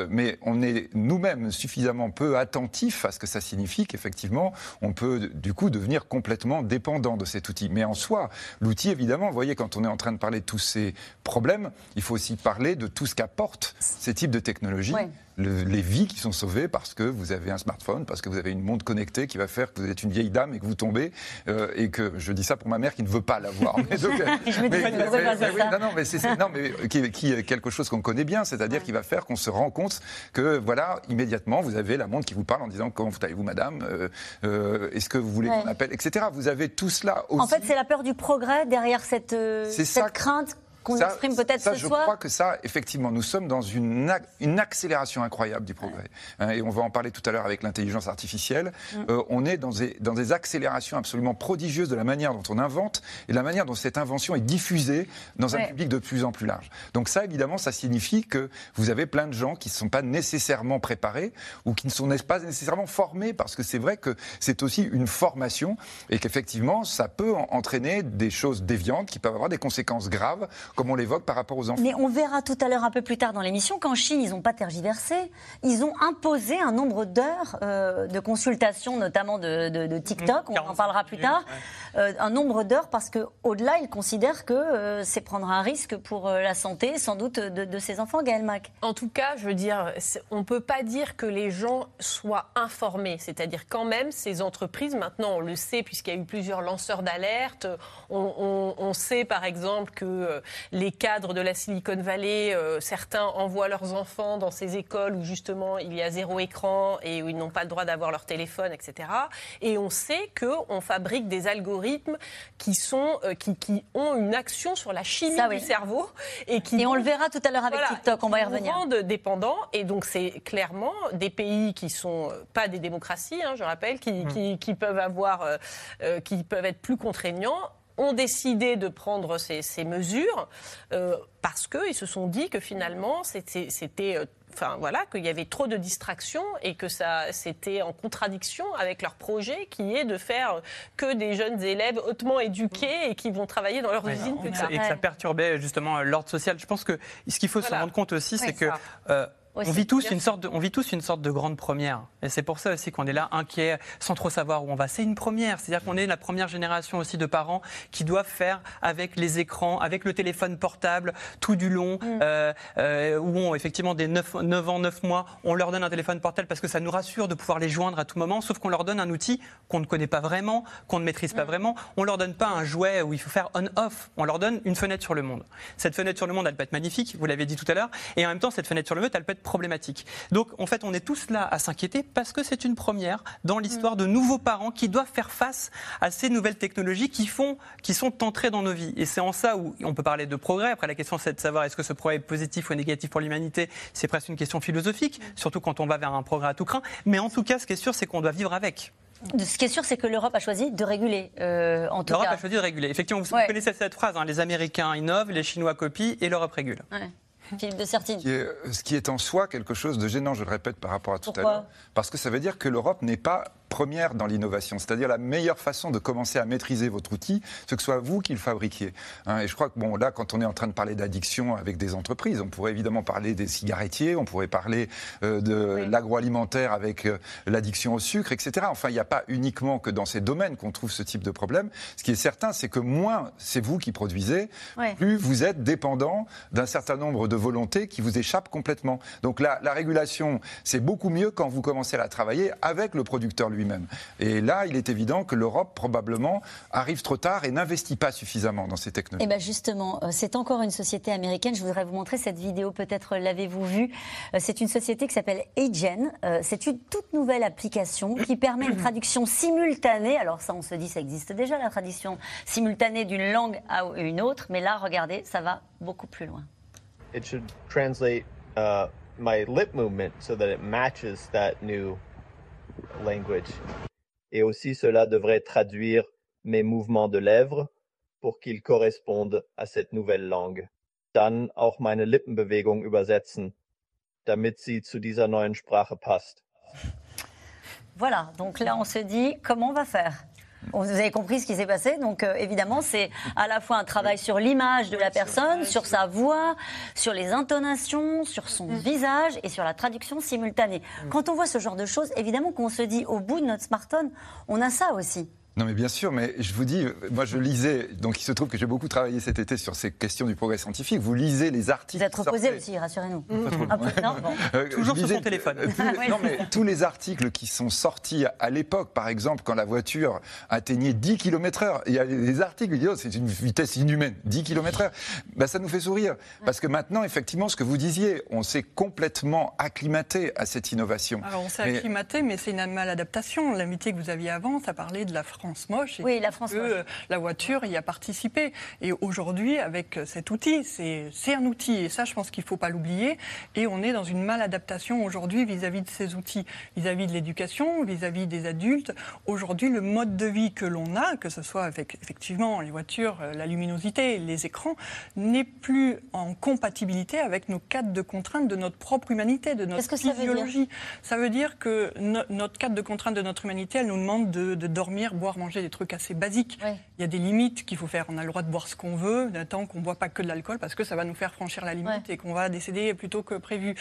[SPEAKER 5] mais on est nous-mêmes suffisamment peu attentifs à ce que ça signifie qu'effectivement, on peut du coup devenir complètement dépendant de cet outil. Mais en soi, l'outil, évidemment, vous voyez, quand on est en train de parler de tous ces problèmes, il faut aussi parler de tout ce qu'apportent ces types de technologies les vies qui sont sauvées parce que vous avez un smartphone, parce que vous avez une montre connectée qui va faire que vous êtes une vieille dame et que vous tombez. Euh, et que je dis ça pour ma mère qui ne veut pas l'avoir.
[SPEAKER 1] Mais je me dis, mais, mais,
[SPEAKER 5] non, non, mais c'est non, mais qui, qui, est quelque chose qu'on connaît bien, c'est-à-dire qui va faire qu'on se rend compte que voilà, immédiatement, vous avez la montre qui vous parle en disant comment allez-vous, madame euh, euh, Est-ce que vous voulez qu'on appelle, etc. Vous avez tout cela aussi.
[SPEAKER 1] En fait, c'est la peur du progrès derrière cette, cette crainte qu'on exprime peut-être ce
[SPEAKER 5] je
[SPEAKER 1] soir
[SPEAKER 5] Je crois que ça, effectivement, nous sommes dans une, une accélération incroyable du progrès. Hein, et on va en parler tout à l'heure avec l'intelligence artificielle. Mm. Euh, on est dans des, dans des accélérations absolument prodigieuses de la manière dont on invente et de la manière dont cette invention est diffusée dans un public de plus en plus large. Donc ça, évidemment, ça signifie que vous avez plein de gens qui ne sont pas nécessairement préparés ou qui ne sont pas nécessairement formés, parce que c'est vrai que c'est aussi une formation et qu'effectivement, ça peut entraîner des choses déviantes qui peuvent avoir des conséquences graves comme on l'évoque par rapport aux enfants.
[SPEAKER 1] Mais on verra tout à l'heure un peu plus tard dans l'émission qu'en Chine, ils n'ont pas tergiversé. Ils ont imposé un nombre d'heures euh, de consultation, notamment de, TikTok, on en parlera plus tard, euh, un nombre d'heures parce qu'au-delà, ils considèrent que euh, c'est prendre un risque pour la santé, sans doute, de, ces enfants, Gaël Mac.
[SPEAKER 4] En tout cas, je veux dire, on ne peut pas dire que les gens soient informés. C'est-à-dire quand même, ces entreprises, maintenant on le sait puisqu'il y a eu plusieurs lanceurs d'alerte, on, on, sait par exemple que les cadres de la Silicon Valley, euh, certains envoient leurs enfants dans ces écoles où justement il y a zéro écran et où ils n'ont pas le droit d'avoir leur téléphone, etc. Et on sait qu'on fabrique des algorithmes qui, sont, euh, qui, qui, ont une action sur la chimie du cerveau.
[SPEAKER 1] Et, qui on le verra tout à l'heure avec TikTok, on va y revenir.
[SPEAKER 4] rendent dépendants. Et donc c'est clairement des pays qui sont euh, pas des démocraties, hein, je rappelle, qui, mmh. qui, peuvent avoir, qui peuvent être plus contraignants ont décidé de prendre ces, mesures euh, parce qu'ils se sont dit que finalement c'était euh, enfin voilà, qu'il y avait trop de distractions et que ça c'était en contradiction avec leur projet qui est de faire que des jeunes élèves hautement éduqués et qui vont travailler dans leur usine plus tard.
[SPEAKER 3] Et que ça perturbait justement l'ordre social. Je pense que ce qu'il faut se rendre compte aussi, c'est que euh, on, vit tous une sorte de, on vit tous une sorte de grande première. Et c'est pour ça aussi qu'on est là inquiet, sans trop savoir où on va. C'est une première. C'est-à-dire qu'on est la première génération aussi de parents qui doivent faire avec les écrans, avec le téléphone portable, tout du long, mm. euh, euh, où on, effectivement, des 9, 9, ans, 9 mois, on leur donne un téléphone portable parce que ça nous rassure de pouvoir les joindre à tout moment, sauf qu'on leur donne un outil qu'on ne connaît pas vraiment, qu'on ne maîtrise pas mm. vraiment. On leur donne pas un jouet où il faut faire on-off. On leur donne une fenêtre sur le monde. Cette fenêtre sur le monde, elle peut être magnifique, vous l'avez dit tout à l'heure, et en même temps, cette fenêtre sur le monde, elle peut être problématique. Donc, en fait, on est tous là à s'inquiéter parce que c'est une première dans l'histoire de nouveaux parents qui doivent faire face à ces nouvelles technologies qui, font, qui sont entrées dans nos vies. Et c'est en ça où on peut parler de progrès. Après, la question, c'est de savoir est-ce que ce progrès est positif ou négatif pour l'humanité. C'est presque une question philosophique, surtout quand on va vers un progrès à tout craint. Mais en tout cas, ce qui est sûr, c'est qu'on doit vivre avec.
[SPEAKER 1] Ce qui est sûr, c'est que l'Europe a choisi de réguler, euh, en tout
[SPEAKER 3] L'Europe a choisi de réguler. Effectivement, vous connaissez cette phrase, hein, les Américains innovent, les Chinois copient et l'Europe régule.
[SPEAKER 1] Philippe de.
[SPEAKER 5] Ce qui, est, en soi quelque chose de gênant, je le répète par rapport à tout à l'heure. Parce que ça veut dire que l'Europe n'est pas première dans l'innovation, c'est-à-dire la meilleure façon de commencer à maîtriser votre outil, c'est que ce soit vous qui le fabriquiez. Hein. et je crois que bon, là, quand on est en train de parler d'addiction avec des entreprises, on pourrait évidemment parler des cigarettiers, on pourrait parler euh, de l'agroalimentaire avec euh, l'addiction au sucre, etc. Enfin, il n'y a pas uniquement que dans ces domaines qu'on trouve ce type de problème. Ce qui est certain, c'est que moins c'est vous qui produisez, plus vous êtes dépendant d'un certain nombre de volontés qui vous échappent complètement. Donc la, la régulation, c'est beaucoup mieux quand vous commencez à la travailler avec le producteur lui Et là, il est évident que l'Europe, probablement, arrive trop tard et n'investit pas suffisamment dans ces technologies.
[SPEAKER 1] Et eh bien justement, euh, c'est encore une société américaine. Je voudrais vous montrer cette vidéo, peut-être l'avez-vous vue. Euh, c'est une société qui s'appelle Agen. Euh, c'est une toute nouvelle application qui permet une traduction simultanée. Alors ça, on se dit, ça existe déjà, la traduction simultanée d'une langue à une autre. Mais là, regardez, ça va beaucoup plus loin.
[SPEAKER 12] It should translate uh, my lip movement so that it matches that new language. Et aussi cela devrait traduire mes mouvements de lèvres pour qu'ils correspondent à cette nouvelle langue. Dann auch meine Lippenbewegung übersetzen, damit sie zu dieser neuen Sprache passt.
[SPEAKER 1] Voilà, donc là on se dit comment on va faire? Vous avez compris ce qui s'est passé. Donc, euh, évidemment, c'est à la fois un travail sur l'image de la personne, sur sa voix, sur les intonations, sur son mm. visage et sur la traduction simultanée. Mm. Quand on voit ce genre de choses, évidemment qu'on se dit, au bout de notre smartphone, on a ça aussi.
[SPEAKER 5] Non, mais bien sûr, mais je vous dis, moi je lisais, donc il se trouve que j'ai beaucoup travaillé cet été sur ces questions du progrès scientifique. Vous lisez les articles.
[SPEAKER 1] Vous êtes reposé aussi, rassurez-nous.
[SPEAKER 3] Euh, Toujours sur son téléphone.
[SPEAKER 5] Tous les, non, mais tous les articles qui sont sortis à l'époque, par exemple, quand la voiture atteignait 10 km/h, il y a des articles qui disent oh, c'est une vitesse inhumaine, 10 km/h. Ben, ça nous fait sourire. Parce que maintenant, effectivement, ce que vous disiez, on s'est complètement acclimaté à cette innovation.
[SPEAKER 2] Alors on s'est acclimaté, mais c'est une maladaptation. L'amitié que vous aviez avant, ça parlait de la France moche. Et
[SPEAKER 1] oui, la France
[SPEAKER 2] que
[SPEAKER 1] moche.
[SPEAKER 2] La voiture y a participé. Et aujourd'hui, avec cet outil, c'est un outil. Et ça, je pense qu'il ne faut pas l'oublier. Et on est dans une maladaptation aujourd'hui vis-à-vis de ces outils, vis-à-vis de l'éducation, vis-à-vis des adultes. Aujourd'hui, le mode de vie que l'on a, que ce soit avec effectivement les voitures, la luminosité, les écrans, n'est plus en compatibilité avec nos cadres de contraintes de notre propre humanité, de notre physiologie. Ça veut dire, que notre cadre de contrainte de notre humanité, elle nous demande de, dormir, boire, manger des trucs assez basiques. Il y a des limites qu'il faut faire. On a le droit de boire ce qu'on veut, tant qu'on ne boit pas que de l'alcool, parce que ça va nous faire franchir la limite et qu'on va décéder plutôt que prévu.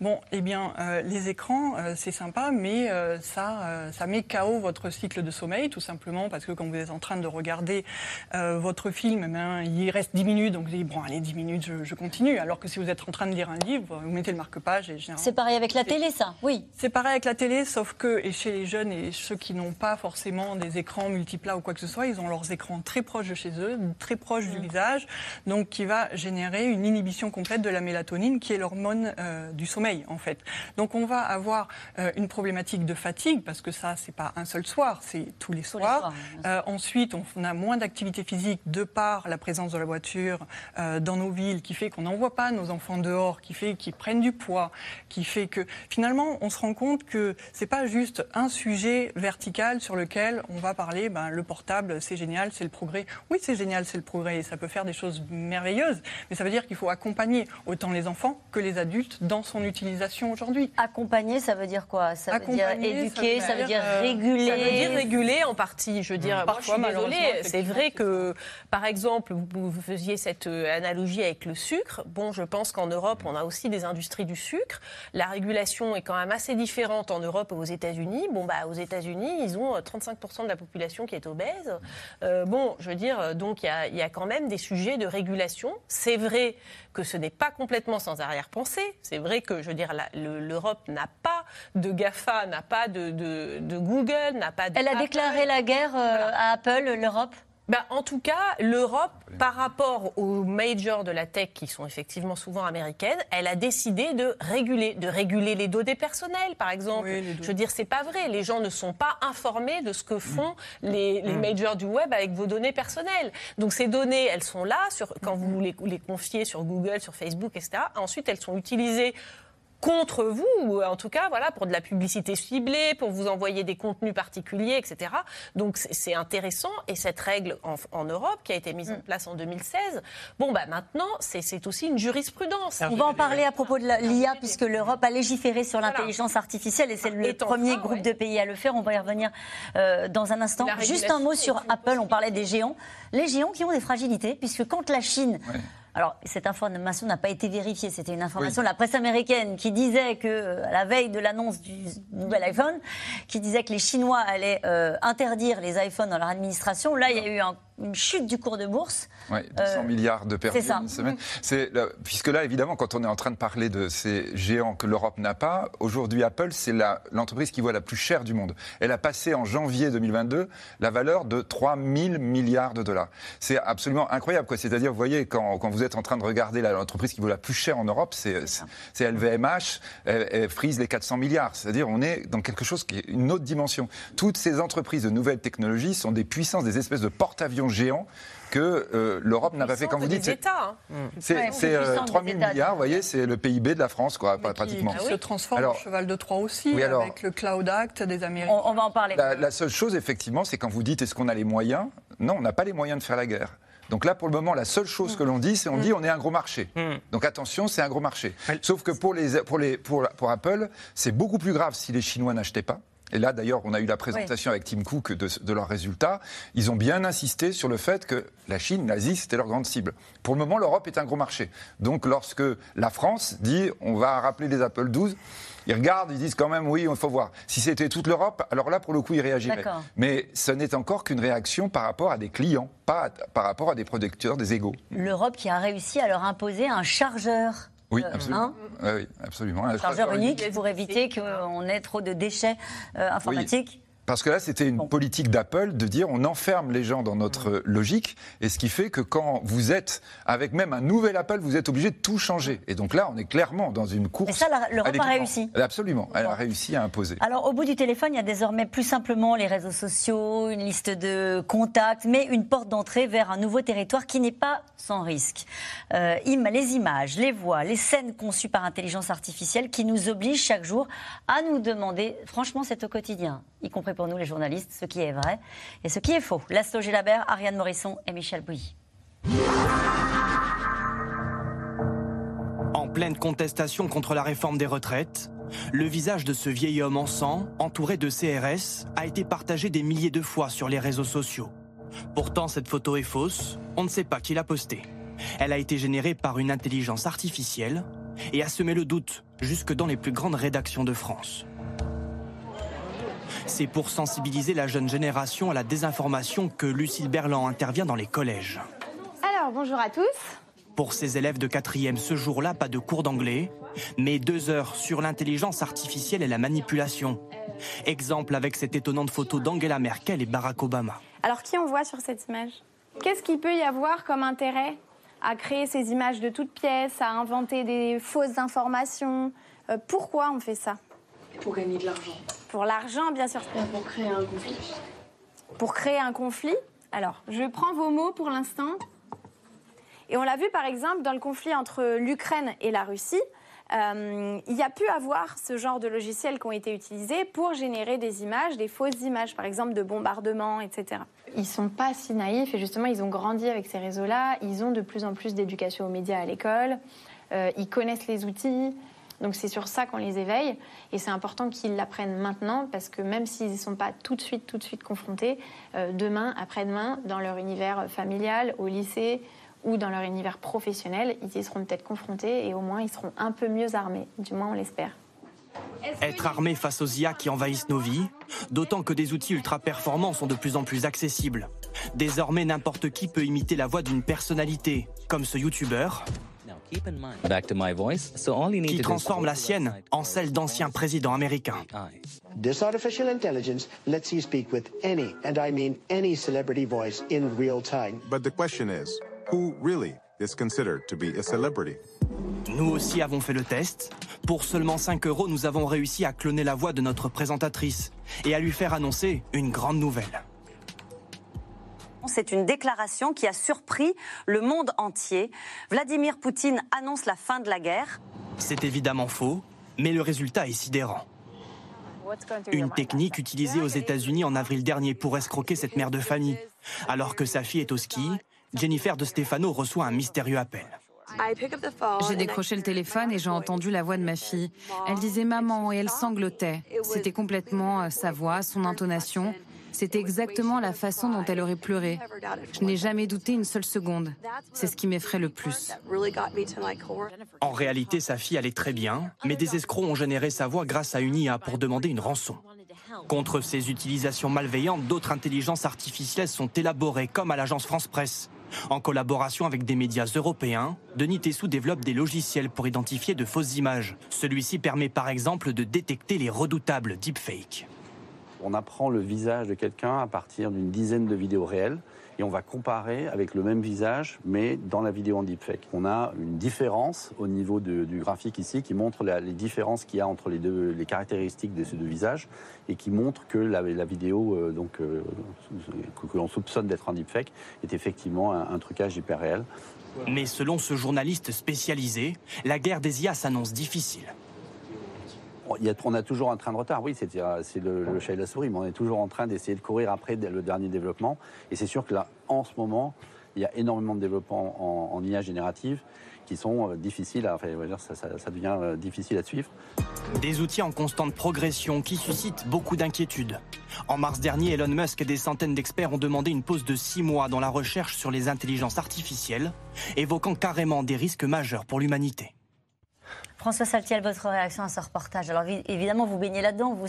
[SPEAKER 2] Bon, eh bien, euh, les écrans, euh, c'est sympa, mais euh, ça, ça met KO votre cycle de sommeil, tout simplement, parce que quand vous êtes en train de regarder votre film, eh il reste 10 minutes, donc vous dites, bon, allez, 10 minutes, je, je continue. Alors que si vous êtes en train de lire un livre, vous mettez le marque-page et
[SPEAKER 1] C'est pareil avec la télé, ça, oui.
[SPEAKER 2] C'est pareil avec la télé, sauf que, et chez les jeunes et ceux qui n'ont pas forcément des écrans multiplats ou quoi que ce soit, ils ont leurs écrans très proches de chez eux, très proches du mm. visage, donc qui va générer une inhibition complète de la mélatonine, qui est l'hormone euh, du sommeil, en fait. Donc on va avoir euh, une problématique de fatigue, parce que ça, c'est pas un seul soir, c'est tous les soirs. Euh, ensuite, on a moins d'activité physique de par la présence de la voiture dans nos villes, qui fait qu'on n'envoie pas nos enfants dehors, qui fait qu'ils prennent du poids, qui fait que finalement, on se rend compte que c'est pas juste un sujet vertical sur lequel on va parler, ben, le portable, c'est génial, c'est le progrès. Oui, c'est génial, c'est le progrès, et ça peut faire des choses merveilleuses, mais ça veut dire qu'il faut accompagner autant les enfants que les adultes dans son utilisation aujourd'hui.
[SPEAKER 1] Accompagner, ça veut dire quoi? Ça veut dire éduquer, ça veut dire, réguler
[SPEAKER 4] Ça veut dire réguler en partie, je veux dire. Mmh. Parfois, moi, je suis désolée, c'est vrai que, par exemple, vous, vous faisiez cette euh, analogie avec le sucre. Bon, je pense qu'en Europe, on a aussi des industries du sucre. La régulation est quand même assez différente en Europe ou aux États-Unis. Bon, bah, aux États-Unis, ils ont 35% de la population qui est obèse. Euh, bon, je veux dire, donc il y, a, quand même des sujets de régulation. C'est vrai que ce n'est pas complètement sans arrière-pensée. C'est vrai que, je veux dire, l'Europe n'a pas de GAFA, n'a pas de, Google, n'a pas de.
[SPEAKER 1] Elle a déclaré la guerre euh, à Apple, l'Europe?
[SPEAKER 4] Bah, en tout cas, l'Europe, par rapport aux majors de la tech qui sont effectivement souvent américaines, elle a décidé de réguler, de réguler les données personnelles, par exemple. Je veux dire, c'est pas vrai. Les gens ne sont pas informés de ce que font mm. les, mm. majors du web avec vos données personnelles. Donc ces données, elles sont là sur, quand vous les, les confiez sur Google, sur Facebook, etc. Ensuite, elles sont utilisées contre vous, ou en tout cas voilà, pour de la publicité ciblée, pour vous envoyer des contenus particuliers, etc. Donc c'est intéressant. Et cette règle en, Europe, qui a été mise en mm. place en 2016, bon, bah, maintenant, c'est aussi une jurisprudence.
[SPEAKER 1] On va en parler à propos de l'IA, puisque l'Europe a légiféré sur l'intelligence artificielle, et c'est le premier groupe de pays à le faire. On va y revenir euh, dans un instant. Juste un mot sur Apple, on parlait des géants. Les géants qui ont des fragilités, puisque quand la Chine... Alors, cette information n'a pas été vérifiée. C'était une information de la presse américaine qui disait que, euh, à la veille de l'annonce du nouvel iPhone, qui disait que les Chinois allaient euh, interdire les iPhones dans leur administration. Là, il y a eu un une chute du cours de bourse.
[SPEAKER 5] Oui, 200 euh, milliards de pertes en une semaine. puisque là, évidemment, quand on est en train de parler de ces géants que l'Europe n'a pas, aujourd'hui, Apple, c'est l'entreprise qui vaut la plus chère du monde. Elle a passé en janvier 2022 la valeur de 3 000 milliards de dollars. C'est absolument incroyable. C'est-à-dire, vous voyez, quand, quand, vous êtes en train de regarder l'entreprise qui vaut la plus chère en Europe, c'est LVMH, elle, elle, frise les 400 milliards. C'est-à-dire, on est dans quelque chose qui est une autre dimension. Toutes ces entreprises de nouvelles technologies sont des puissances, des espèces de porte-avions géant que euh, l'Europe n'a pas fait. Quand vous dites, c'est 3 000 milliards, vous voyez, c'est le PIB de la France, quoi, pratiquement.
[SPEAKER 2] Qui, se transforme en cheval de Troie aussi, avec le Cloud Act des Américains.
[SPEAKER 1] On, va en parler.
[SPEAKER 5] La, seule chose, effectivement, c'est quand vous dites est-ce qu'on a les moyens? Non, on n'a pas les moyens de faire la guerre. Donc là, pour le moment, la seule chose mm. que l'on dit, c'est on dit mm. on est un gros marché. Mm. Donc attention, c'est un gros marché. Sauf que pour, les, pour, les, pour, pour Apple, c'est beaucoup plus grave si les Chinois n'achetaient pas Et là, d'ailleurs, on a eu la présentation avec Tim Cook de, leurs résultats. Ils ont bien insisté sur le fait que la Chine, l'Asie, c'était leur grande cible. Pour le moment, l'Europe est un gros marché. Donc, lorsque la France dit on va rappeler les Apple 12, ils regardent, ils disent quand même oui, il faut voir. Si c'était toute l'Europe, alors là, pour le coup, ils réagiraient. Mais ce n'est encore qu'une réaction par rapport à des clients, pas par rapport à des producteurs, des égaux.
[SPEAKER 1] L'Europe qui a réussi à leur imposer un chargeur
[SPEAKER 5] oui, euh, absolument. Hein oui, absolument. Un
[SPEAKER 1] chargeur unique pour éviter qu'on ait trop de déchets euh, informatiques.
[SPEAKER 5] Parce que là, c'était une politique d'Apple de dire on enferme les gens dans notre logique, et ce qui fait que quand vous êtes avec même un nouvel Apple, vous êtes obligé de tout changer. Et donc là, on est clairement dans une course. Et
[SPEAKER 1] ça, l'Europe a réussi.
[SPEAKER 5] Absolument, elle a réussi à imposer.
[SPEAKER 1] Alors, au bout du téléphone, il y a désormais plus simplement les réseaux sociaux, une liste de contacts, mais une porte d'entrée vers un nouveau territoire qui n'est pas sans risque. Euh, les images, les voix, les scènes conçues par intelligence artificielle qui nous obligent chaque jour à nous demander, franchement, c'est au quotidien, y compris pour nous les journalistes, ce qui est vrai et ce qui est faux. Laszlo Gélabert, Ariane Morisson et Michel Bouilly.
[SPEAKER 7] En pleine contestation contre la réforme des retraites, le visage de ce vieil homme en sang, entouré de CRS, a été partagé des milliers de fois sur les réseaux sociaux. Pourtant, cette photo est fausse, on ne sait pas qui l'a postée. Elle a été générée par une intelligence artificielle et a semé le doute jusque dans les plus grandes rédactions de France. C'est pour sensibiliser la jeune génération à la désinformation que Lucille Berland intervient dans les collèges.
[SPEAKER 13] Alors, bonjour à tous.
[SPEAKER 7] Pour ces élèves de quatrième, ce jour-là, pas de cours d'anglais, mais deux heures sur l'intelligence artificielle et la manipulation. Exemple avec cette étonnante photo d'Angela Merkel et Barack Obama.
[SPEAKER 13] Alors, qui on voit sur cette image? Qu'est-ce qu'il peut y avoir comme intérêt à créer ces images de toutes pièces, à inventer des fausses informations? Euh, Pourquoi on fait ça?
[SPEAKER 14] Pour gagner de l'argent.
[SPEAKER 13] Pour l'argent, bien sûr.
[SPEAKER 14] Pour créer un conflit.
[SPEAKER 13] Pour créer un conflit Alors, je prends vos mots pour l'instant. Et on l'a vu par exemple dans le conflit entre l'Ukraine et la Russie. Euh, il y a pu avoir ce genre de logiciels qui ont été utilisés pour générer des images, des fausses images, par exemple de bombardements, etc. Ils sont pas si naïfs et justement ils ont grandi avec ces réseaux-là. Ils ont de plus en plus d'éducation aux médias à l'école. Euh, ils connaissent les outils. Donc c'est sur ça qu'on les éveille et c'est important qu'ils l'apprennent maintenant parce que même s'ils ne sont pas tout de suite, tout de suite confrontés, euh, demain, après-demain, dans leur univers familial, au lycée ou dans leur univers professionnel, ils y seront peut-être confrontés et au moins ils seront un peu mieux armés, du moins on l'espère.
[SPEAKER 7] Être armé face aux IA qui envahissent nos vies, d'autant que des outils ultra performants sont de plus en plus accessibles. Désormais, n'importe qui peut imiter la voix d'une personnalité, comme ce youtubeur, qui transforme la sienne en celle d'anciens présidents américains.
[SPEAKER 15] This artificial intelligence lets you speak with any, and I mean any celebrity voice in real time.
[SPEAKER 16] But the question is, who really is considered to be a celebrity?
[SPEAKER 7] Nous aussi avons fait le test. Pour seulement 5 euros, nous avons réussi à cloner la voix de notre présentatrice et à lui faire annoncer une grande nouvelle.
[SPEAKER 1] C'est une déclaration qui a surpris le monde entier. Vladimir Poutine annonce la fin de la guerre.
[SPEAKER 7] C'est évidemment faux, mais le résultat est sidérant. Une technique utilisée aux États-Unis en avril dernier pour escroquer cette mère de famille. Alors que sa fille est au ski, Jennifer de Stefano reçoit un mystérieux appel.
[SPEAKER 17] J'ai décroché le téléphone et j'ai entendu la voix de ma fille. Elle disait maman et elle sanglotait. C'était complètement euh, sa voix, son intonation. C'était exactement la façon dont elle aurait pleuré. Je n'ai jamais douté une seule seconde. C'est ce qui m'effraie le plus.
[SPEAKER 7] En réalité, sa fille allait très bien, mais des escrocs ont généré sa voix grâce à une IA pour demander une rançon. Contre ces utilisations malveillantes, d'autres intelligences artificielles sont élaborées, comme à l'agence France Presse. En collaboration avec des médias européens, Denis Tessou développe des logiciels pour identifier de fausses images. Celui-ci permet par exemple de détecter les redoutables deepfakes.
[SPEAKER 18] On apprend le visage de quelqu'un à partir d'une dizaine de vidéos réelles et on va comparer avec le même visage, mais dans la vidéo en deepfake. On a une différence au niveau du graphique ici qui montre les différences qu'il y a entre les deux, les caractéristiques de ces deux visages et qui montre que la, vidéo euh, donc, euh, que, l'on soupçonne d'être un deepfake est effectivement un, un trucage hyper réel.
[SPEAKER 7] Mais selon ce journaliste spécialisé, la guerre des IA s'annonce difficile
[SPEAKER 18] on a toujours un train de retard, oui, c'est le, chat et la souris, mais on est toujours en train d'essayer de courir après le dernier développement. Et c'est sûr que là, en ce moment, il y a énormément de développement en, IA générative. qui sont difficiles à, difficile à suivre.
[SPEAKER 7] Des outils en constante progression qui suscitent beaucoup d'inquiétudes. En mars dernier, Elon Musk et des centaines d'experts ont demandé une pause de six mois dans la recherche sur les intelligences artificielles, évoquant carrément des risques majeurs pour l'humanité.
[SPEAKER 1] François Saltiel, votre réaction à ce reportage? Alors évidemment, vous baignez là-dedans, vous,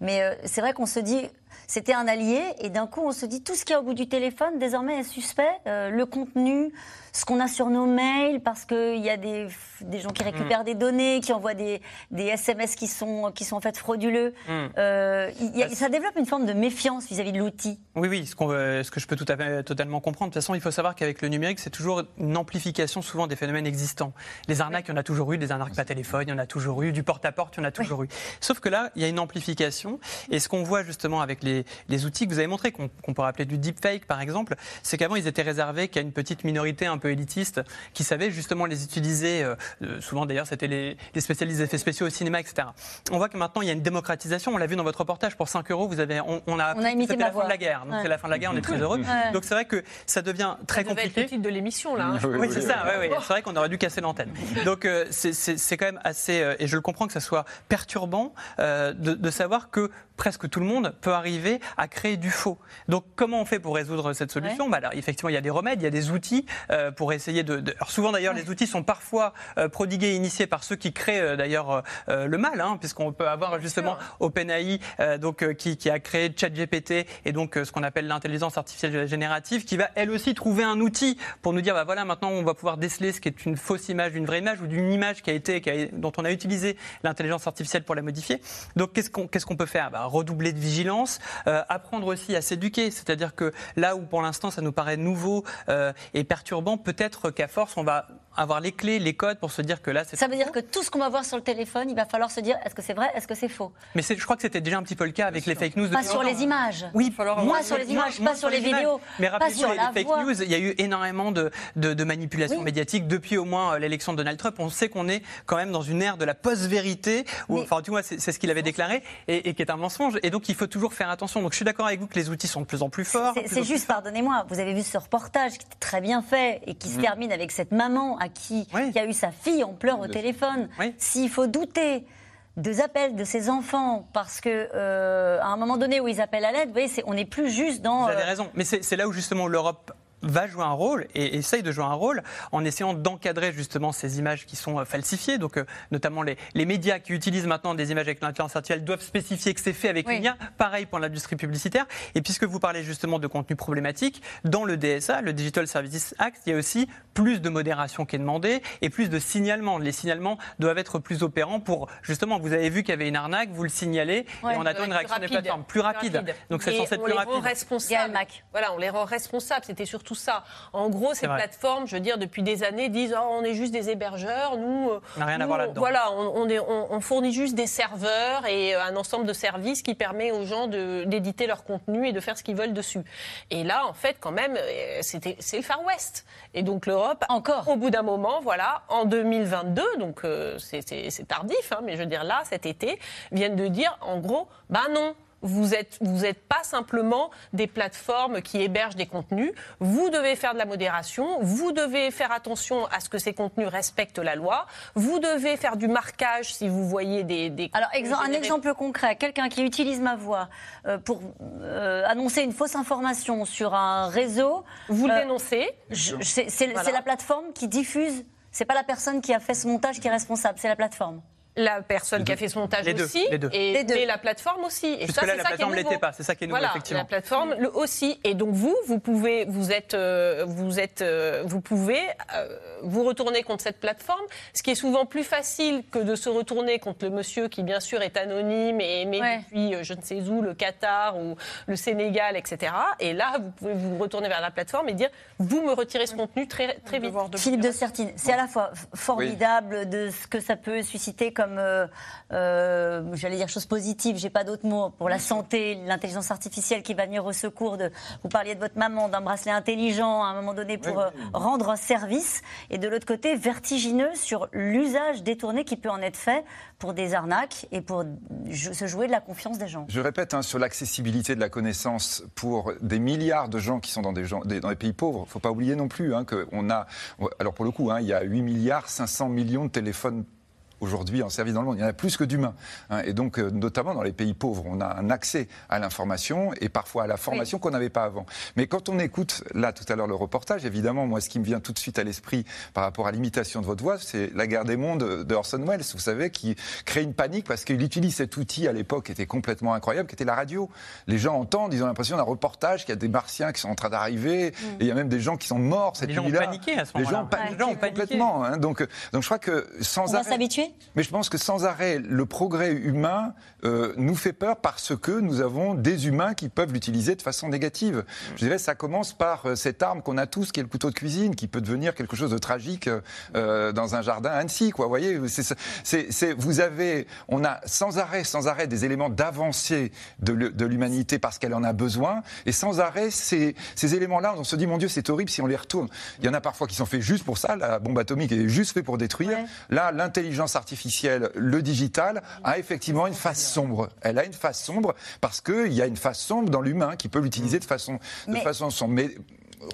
[SPEAKER 1] mais euh, c'est vrai qu'on se dit, c'était un allié, et d'un coup, on se dit, tout ce qu'il y a au bout du téléphone, désormais, est suspect. Euh, le contenu, ce qu'on a sur nos mails, parce qu'il y a des, des, gens qui mm. récupèrent des données, qui envoient des, des, SMS qui sont, qui sont en fait frauduleux. Mm. Euh, bah, ça développe une forme de méfiance vis-à-vis de l'outil.
[SPEAKER 3] Oui, oui, ce, ce, que je peux tout à fait, totalement comprendre. De toute façon, il faut savoir qu'avec le numérique, c'est toujours une amplification souvent des phénomènes existants. Les arnaques, il y en a toujours eu, des arnaques pas téléphone, il y en a toujours eu, du porte-à-porte, il y en a toujours eu. Sauf que là, il y a une amplification. Et ce qu'on voit justement avec les, les, outils que vous avez montrés, qu'on peut rappeler du deepfake par exemple, c'est qu'avant, ils étaient réservés qu'à une petite minorité un peu élitiste qui savaient justement les utiliser. Euh, euh, souvent d'ailleurs, c'était les, spécialistes d'effets spéciaux au cinéma, etc. On voit que maintenant il y a une démocratisation. On l'a vu dans votre reportage. Pour 5 euros, vous avez, on, a,
[SPEAKER 1] on a imité
[SPEAKER 3] la fin de la guerre. Donc c'est la fin de la guerre. On est très heureux. Donc c'est vrai que ça devient très
[SPEAKER 4] ça
[SPEAKER 3] compliqué.
[SPEAKER 4] Être le titre de l'émission là. Hein.
[SPEAKER 3] oui, c'est ça. c'est vrai qu'on aurait dû casser l'antenne. Donc euh, c'est quand même assez, et je le comprends que ça soit perturbant de, de savoir que presque tout le monde peut arriver à créer du faux. Donc comment on fait pour résoudre cette solution? Bah, alors, Effectivement, il y a des remèdes, il y a des outils euh, pour essayer de... Alors, souvent d'ailleurs, les outils sont parfois euh, prodigués et initiés par ceux qui créent euh, d'ailleurs le mal, hein, puisqu'on peut avoir justement OpenAI donc, qui, qui, a créé ChatGPT et donc ce qu'on appelle l'intelligence artificielle générative, qui va elle aussi trouver un outil pour nous dire, bah, voilà, maintenant on va pouvoir déceler ce qui est une fausse image d'une vraie image ou d'une image qui a été, qui dont on a utilisé l'intelligence artificielle pour la modifier. Donc qu'est-ce qu'on qu'est-ce qu'on peut faire? Bah, redoubler de vigilance, euh, apprendre aussi à s'éduquer. C'est-à-dire que là où pour l'instant ça nous paraît nouveau euh, et perturbant, peut-être qu'à force on va avoir les clés, les codes pour se dire que là c'est.
[SPEAKER 1] Ça veut dire que tout ce qu'on va voir sur le téléphone, il va falloir se dire est-ce que c'est vrai, est-ce que c'est faux?
[SPEAKER 3] Mais je crois que c'était déjà un petit peu le cas avec les fake news.
[SPEAKER 1] Pas sur les images.
[SPEAKER 3] Oui,
[SPEAKER 1] moi sur les images, pas sur les vidéos.
[SPEAKER 3] Mais rappelez-vous, les, fake news, il y a eu énormément de, de, manipulations médiatiques depuis au moins euh, l'élection de Donald Trump. On sait qu'on est quand même dans une ère de la post-vérité, enfin tu vois, c'est ce qu'il avait déclaré et, et, qui est un mensonge. Et donc il faut toujours faire attention. Donc je suis d'accord avec vous que les outils sont de plus en plus forts.
[SPEAKER 1] C'est juste, pardonnez-moi, vous avez vu ce reportage qui était très bien fait et qui se mm. termine avec cette maman à qui, qui a eu sa fille en pleurs au téléphone. S'il faut douter des appels de ses enfants parce que euh, à un moment donné où ils appellent à l'aide, vous voyez, on n'est plus juste dans.
[SPEAKER 3] Vous avez euh, raison, mais c'est là où justement l'Europe va jouer un rôle et essaye de jouer un rôle en essayant d'encadrer justement ces images qui sont euh, falsifiées. Donc, euh, notamment les, les, médias qui utilisent maintenant des images avec l'intelligence artificielle doivent spécifier que c'est fait avec oui. lien. Pareil pour l'industrie publicitaire. Et puisque vous parlez justement de contenu problématique, dans le DSA, le Digital Services Act, il y a aussi plus de modération qui est demandée et plus de signalement. Les signalements doivent être plus opérants pour justement, vous avez vu qu'il y avait une arnaque, vous le signalez et on attend une réaction des plateformes plus rapide. Donc c'est censé être plus rapide.
[SPEAKER 4] Voilà, on les rend responsables. C'était surtout ça. En gros, ces plateformes, je veux dire, depuis des années, disent oh, on est juste des hébergeurs, nous,
[SPEAKER 3] euh, on n'a rien à voir là-dedans.
[SPEAKER 4] Voilà, on, on, fournit juste des serveurs et euh, un ensemble de services qui permet aux gens d'éditer leur contenu et de faire ce qu'ils veulent dessus. Et là, en fait, quand même, euh, c'était c'est le Far West. Et donc l'Europe, encore, au bout d'un moment, voilà, en 2022, donc c'est tardif, hein, mais je veux dire là, cet été, viennent de dire, en gros, bah non, vous n'êtes vous êtes pas simplement des plateformes qui hébergent des contenus. Vous devez faire de la modération. Vous devez faire attention à ce que ces contenus respectent la loi. Vous devez faire du marquage si vous voyez des. des
[SPEAKER 1] Alors, un exemple concret. Quelqu'un qui utilise ma voix euh, pour euh, annoncer une fausse information sur un réseau.
[SPEAKER 4] Vous le euh, dénoncez.
[SPEAKER 1] C'est la plateforme qui diffuse. C'est pas la personne qui a fait ce montage qui est responsable. C'est la plateforme
[SPEAKER 4] la personne qui a fait son montage aussi, Et, la plateforme aussi.
[SPEAKER 3] Et ça, là, la plateforme l'était pas, c'est ça qui est nouveau,
[SPEAKER 4] voilà,
[SPEAKER 3] effectivement.
[SPEAKER 4] La plateforme le aussi. Et donc vous, vous pouvez, vous êtes, euh, vous êtes, euh, vous pouvez euh, vous retourner contre cette plateforme, ce qui est souvent plus facile que de se retourner contre le monsieur qui bien sûr est anonyme et aimé depuis je ne sais où, le Qatar ou le Sénégal, etc. Et là, vous pouvez vous retourner vers la plateforme et dire, vous me retirez ce contenu très très vite.
[SPEAKER 1] Philippe de Sertine, c'est à la fois formidable de ce que ça peut susciter comme comme, euh, euh, j'allais dire, chose positive, j'ai pas d'autres mots, pour la santé, l'intelligence artificielle qui va venir au secours de. Vous parliez de votre maman, d'un bracelet intelligent à un moment donné pour euh, rendre un service. Et de l'autre côté, vertigineux sur l'usage détourné qui peut en être fait pour des arnaques et pour se jouer de la confiance des gens.
[SPEAKER 5] Je répète, hein, sur l'accessibilité de la connaissance pour des milliards de gens qui sont dans, des gens, dans les pays pauvres, il ne faut pas oublier non plus hein, qu'on a, alors pour le coup, hein, il y a 8 milliards 500 millions de téléphones aujourd'hui en service dans le monde. Il y en a plus que d'humains. Hein. et donc, euh, notamment dans les pays pauvres, on a un accès à l'information et parfois à la formation qu'on n'avait pas avant. Mais quand on écoute, là, tout à l'heure, le reportage, évidemment, moi, ce qui me vient tout de suite à l'esprit par rapport à l'imitation de votre voix, c'est La guerre des mondes de Orson Welles, vous savez, qui crée une panique parce qu'il utilise cet outil à l'époque qui était complètement incroyable, qui était la radio. Les gens entendent, ils ont l'impression d'un reportage, qu'il y a des martiens qui sont en train d'arriver, mm. et il y a même des gens qui sont morts cette nuit-là.
[SPEAKER 3] Les gens ont paniqué à ce moment-là.
[SPEAKER 5] Les gens ont paniqué complètement. Hein. donc, donc je crois que sans
[SPEAKER 1] On va s'habituer?
[SPEAKER 5] Mais je pense que sans arrêt, le progrès humain euh, nous fait peur parce que nous avons des humains qui peuvent l'utiliser de façon négative. Je dirais, ça commence par euh, cette arme qu'on a tous, qui est le couteau de cuisine, qui peut devenir quelque chose de tragique euh, dans un jardin à Annecy. Quoi. Vous voyez, c'est, vous avez, on a sans arrêt, sans arrêt des éléments d'avancée de l'humanité parce qu'elle en a besoin, et sans arrêt ces, ces éléments-là, on se dit mon Dieu, c'est horrible si on les retourne. Il y en a parfois qui sont faits juste pour ça. La bombe atomique est juste faite pour détruire. Là, l'intelligence artificielle, le digital, a effectivement une face sombre. Elle a une face sombre parce qu'il y a une face sombre dans l'humain qui peut l'utiliser de façon, de façon sombre. Mais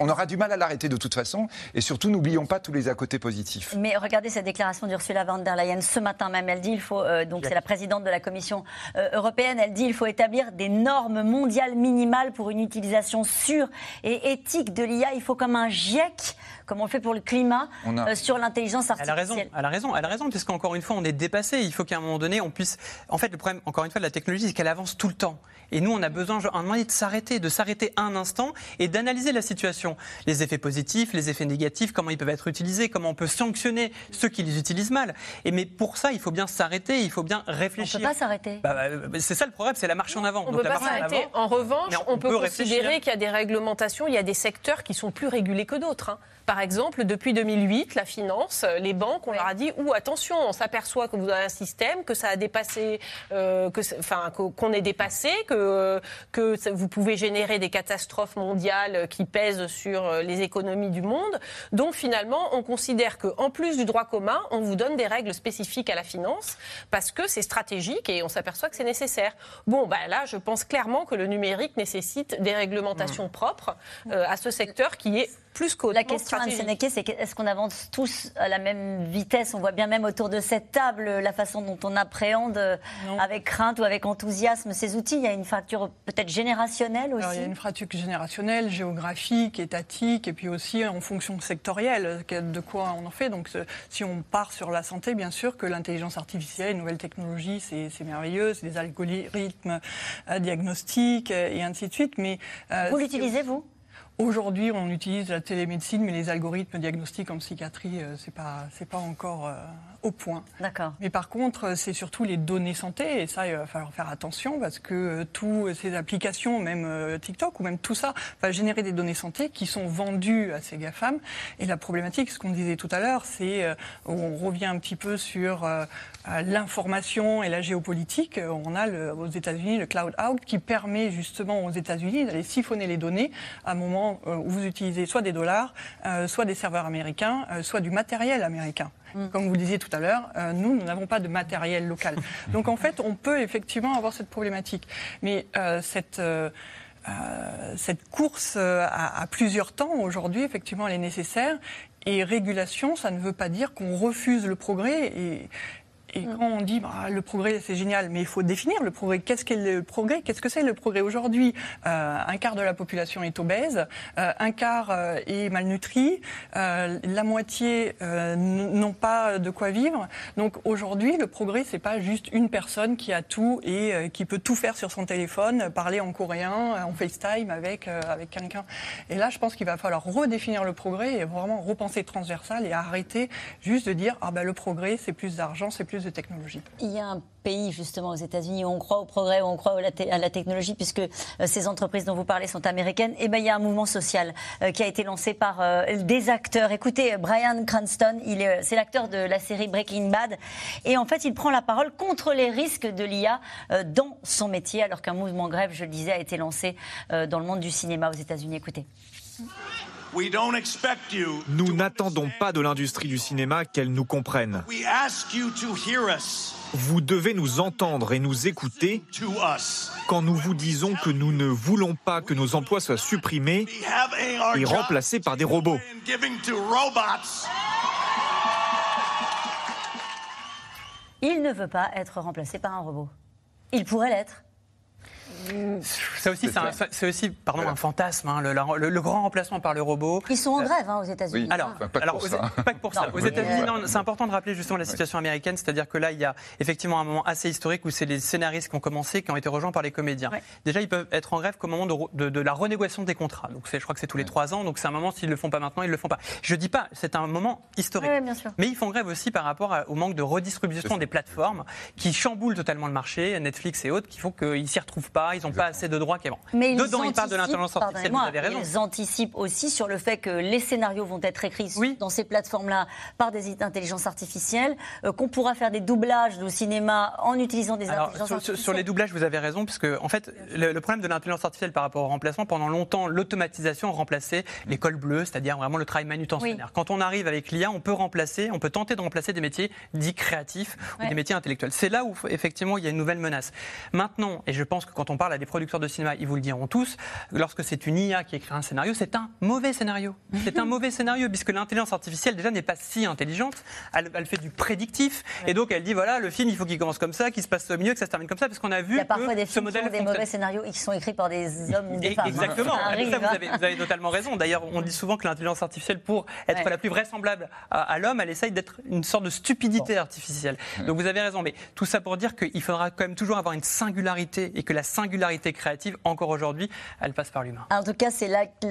[SPEAKER 5] on aura du mal à l'arrêter de toute façon. Et surtout, n'oublions pas tous les à côté positifs.
[SPEAKER 1] Mais regardez cette déclaration d'Ursula von der Leyen ce matin même. Elle dit il faut, euh, donc c'est la présidente de la Commission euh, européenne, elle dit il faut établir des normes mondiales minimales pour une utilisation sûre et éthique de l'IA. Il faut comme un GIEC comme on le fait pour le climat, euh, sur l'intelligence artificielle.
[SPEAKER 3] Elle a raison, elle a raison, elle a raison, puisqu'encore une fois, on est dépassé. Il faut qu'à un moment donné, on puisse. En fait, le problème, encore une fois, de la technologie, c'est qu'elle avance tout le temps. Et nous, on a besoin, un moment de s'arrêter, de s'arrêter un instant et d'analyser la situation. Les effets positifs, les effets négatifs, comment ils peuvent être utilisés, comment on peut sanctionner ceux qui les utilisent mal. Et mais pour ça, il faut bien s'arrêter, il faut bien réfléchir.
[SPEAKER 1] On ne peut pas s'arrêter.
[SPEAKER 3] Bah, bah, c'est ça le problème, c'est la marche en avant.
[SPEAKER 4] On ne peut pas s'arrêter. En, revanche, on, peut, considérer qu'il y a des réglementations, il y a des secteurs qui sont plus régulés que d'autres. Hein. Par exemple, depuis 2008, la finance, les banques, on leur a dit ou attention, on s'aperçoit que vous avez un système, que ça a dépassé, euh, que, enfin, qu'on est dépassé, que, que vous pouvez générer des catastrophes mondiales qui pèsent sur les économies du monde. Donc finalement, on considère qu'en plus du droit commun, on vous donne des règles spécifiques à la finance parce que c'est stratégique et on s'aperçoit que c'est nécessaire. Bon, bah là, je pense clairement que le numérique nécessite des réglementations mmh. propres euh, à ce secteur qui est plus
[SPEAKER 1] La question, Anne Sénéqué, c'est est-ce qu'on avance tous à la même vitesse? On voit bien même autour de cette table la façon dont on appréhende euh, avec crainte ou avec enthousiasme ces outils. Il y a une fracture peut-être générationnelle aussi.
[SPEAKER 2] il y a une fracture générationnelle, géographique, étatique, et puis aussi en fonction sectorielle, de quoi on en fait. Donc si on part sur la santé, bien sûr que l'intelligence artificielle, les nouvelles technologies, c'est merveilleux, c'est des algorithmes euh, diagnostiques euh, et ainsi de suite.
[SPEAKER 1] Mais, vous l'utilisez, vous?
[SPEAKER 2] Aujourd'hui, on utilise la télémédecine, mais les algorithmes diagnostiques en psychiatrie, euh, c'est pas pas encore euh, au point.
[SPEAKER 1] D'accord.
[SPEAKER 2] Mais par contre, c'est surtout les données santé, et ça, il va falloir faire attention parce que euh, toutes ces applications, même TikTok ou même tout ça, va générer des données santé qui sont vendues à ces GAFAM. Et la problématique, ce qu'on disait tout à l'heure, c'est on revient un petit peu sur l'information et la géopolitique. On a le, aux États-Unis le Cloud Out qui permet justement aux États-Unis d'aller siphonner les données à un moment euh, où vous utilisez soit des dollars, euh, soit des serveurs américains, euh, soit du matériel américain. Mm. Comme vous le disiez tout à l'heure, nous, nous n'avons pas de matériel local. Donc en fait, on peut effectivement avoir cette problématique. Mais cette... cette course à, plusieurs temps, aujourd'hui, effectivement, elle est nécessaire. Et régulation, ça ne veut pas dire qu'on refuse le progrès. Et, et mm. quand on dit bah, le progrès c'est génial, mais il faut définir le progrès. Qu'est-ce qu'est le progrès? Qu'est-ce que c'est le progrès? Aujourd'hui, euh, un quart de la population est obèse, euh, un quart euh, est malnutri, la moitié n'ont pas de quoi vivre. Donc aujourd'hui, le progrès c'est pas juste une personne qui a tout et qui peut tout faire sur son téléphone, parler en coréen, en FaceTime avec avec quelqu'un. Et là, je pense qu'il va falloir redéfinir le progrès et vraiment repenser transversal et arrêter juste de dire ah ben le progrès c'est plus d'argent, c'est plus de technologie.
[SPEAKER 1] Il y a un pays justement aux États-Unis où on croit au progrès, où on croit à la technologie, puisque euh, ces entreprises dont vous parlez sont américaines. Et eh ben il y a un mouvement social euh, qui a été lancé par des acteurs. Écoutez, Brian Cranston, c'est l'acteur de la série Breaking Bad, et en fait il prend la parole contre les risques de l'IA dans son métier, alors qu'un mouvement grève, je le disais, a été lancé dans le monde du cinéma aux États-Unis. Écoutez.
[SPEAKER 19] Nous n'attendons pas de l'industrie du cinéma qu'elle nous comprenne. Vous devez nous entendre et nous écouter quand nous vous disons que nous ne voulons pas que nos emplois soient supprimés et remplacés par des robots.
[SPEAKER 1] Il ne veut pas être remplacé par un robot. Il pourrait l'être.
[SPEAKER 3] C'est aussi, c'est aussi pardon, un fantasme, hein, le, grand remplacement par le robot.
[SPEAKER 1] Ils sont en grève hein, aux États-Unis.
[SPEAKER 3] alors, pas, alors pas, que pour ça. aux États-Unis, c'est important de rappeler justement la situation américaine, c'est-à-dire que là, il y a effectivement un moment assez historique où c'est les scénaristes qui ont commencé, qui ont été rejoints par les comédiens. Déjà, ils peuvent être en grève qu'au moment de, la renégociation des contrats. Donc, je crois que c'est tous les trois ans. Donc, c'est un moment, s'ils ne le font pas maintenant, ils ne le font pas. Je dis pas, c'est un moment historique.
[SPEAKER 1] bien sûr.
[SPEAKER 3] Mais ils font grève aussi par rapport au manque de redistribution des plateformes qui chamboulent totalement le marché, Netflix et autres, qui font qu'ils s'y retrouvent pas, ils n'ont pas assez de droits qu'avant.
[SPEAKER 1] Mais
[SPEAKER 3] Dedans,
[SPEAKER 1] ils,
[SPEAKER 3] parlent de l'intelligence artificielle, vous avez raison.
[SPEAKER 1] Ils anticipent aussi sur le fait que les scénarios vont être écrits dans ces plateformes-là par des intelligences artificielles, euh, qu'on pourra faire des doublages au cinéma en utilisant des intelligences
[SPEAKER 3] sur,
[SPEAKER 1] artificielles.
[SPEAKER 3] Sur les doublages, vous avez raison, puisque en fait, le, problème de l'intelligence artificielle par rapport au remplacement, pendant longtemps, l'automatisation remplaçait l'école bleue, c'est-à-dire vraiment le travail manutentionnaire. Quand on arrive avec l'IA, on peut remplacer, on peut tenter de remplacer des métiers dits créatifs ou des métiers intellectuels. C'est là où effectivement il y a une nouvelle menace. Maintenant, et je pense que quand on parle à des producteurs de cinéma, ils vous le diront tous, lorsque c'est une IA qui écrit un scénario, c'est un mauvais scénario. C'est un mauvais scénario, puisque l'intelligence artificielle, déjà, n'est pas si intelligente. Elle, fait du prédictif. Et donc, elle dit voilà, le film, il faut qu'il commence comme ça, qu'il se passe mieux, que ça se termine comme ça, parce qu'on a vu.
[SPEAKER 1] Il y a parfois
[SPEAKER 3] que
[SPEAKER 1] des,
[SPEAKER 3] ce modèle
[SPEAKER 1] des mauvais scénarios qui sont écrits par des hommes ou des femmes.
[SPEAKER 3] Hein. Exactement.
[SPEAKER 1] Ça
[SPEAKER 3] vous, avez, vous, avez, totalement raison. D'ailleurs, on dit souvent que l'intelligence artificielle, pour être la plus vraisemblable à, l'homme, elle essaye d'être une sorte de stupidité artificielle. Donc, vous avez raison. Mais tout ça pour dire qu'il faudra quand même toujours avoir une singularité et que la singularité créative, encore aujourd'hui, elle passe par l'humain.
[SPEAKER 1] En tout cas,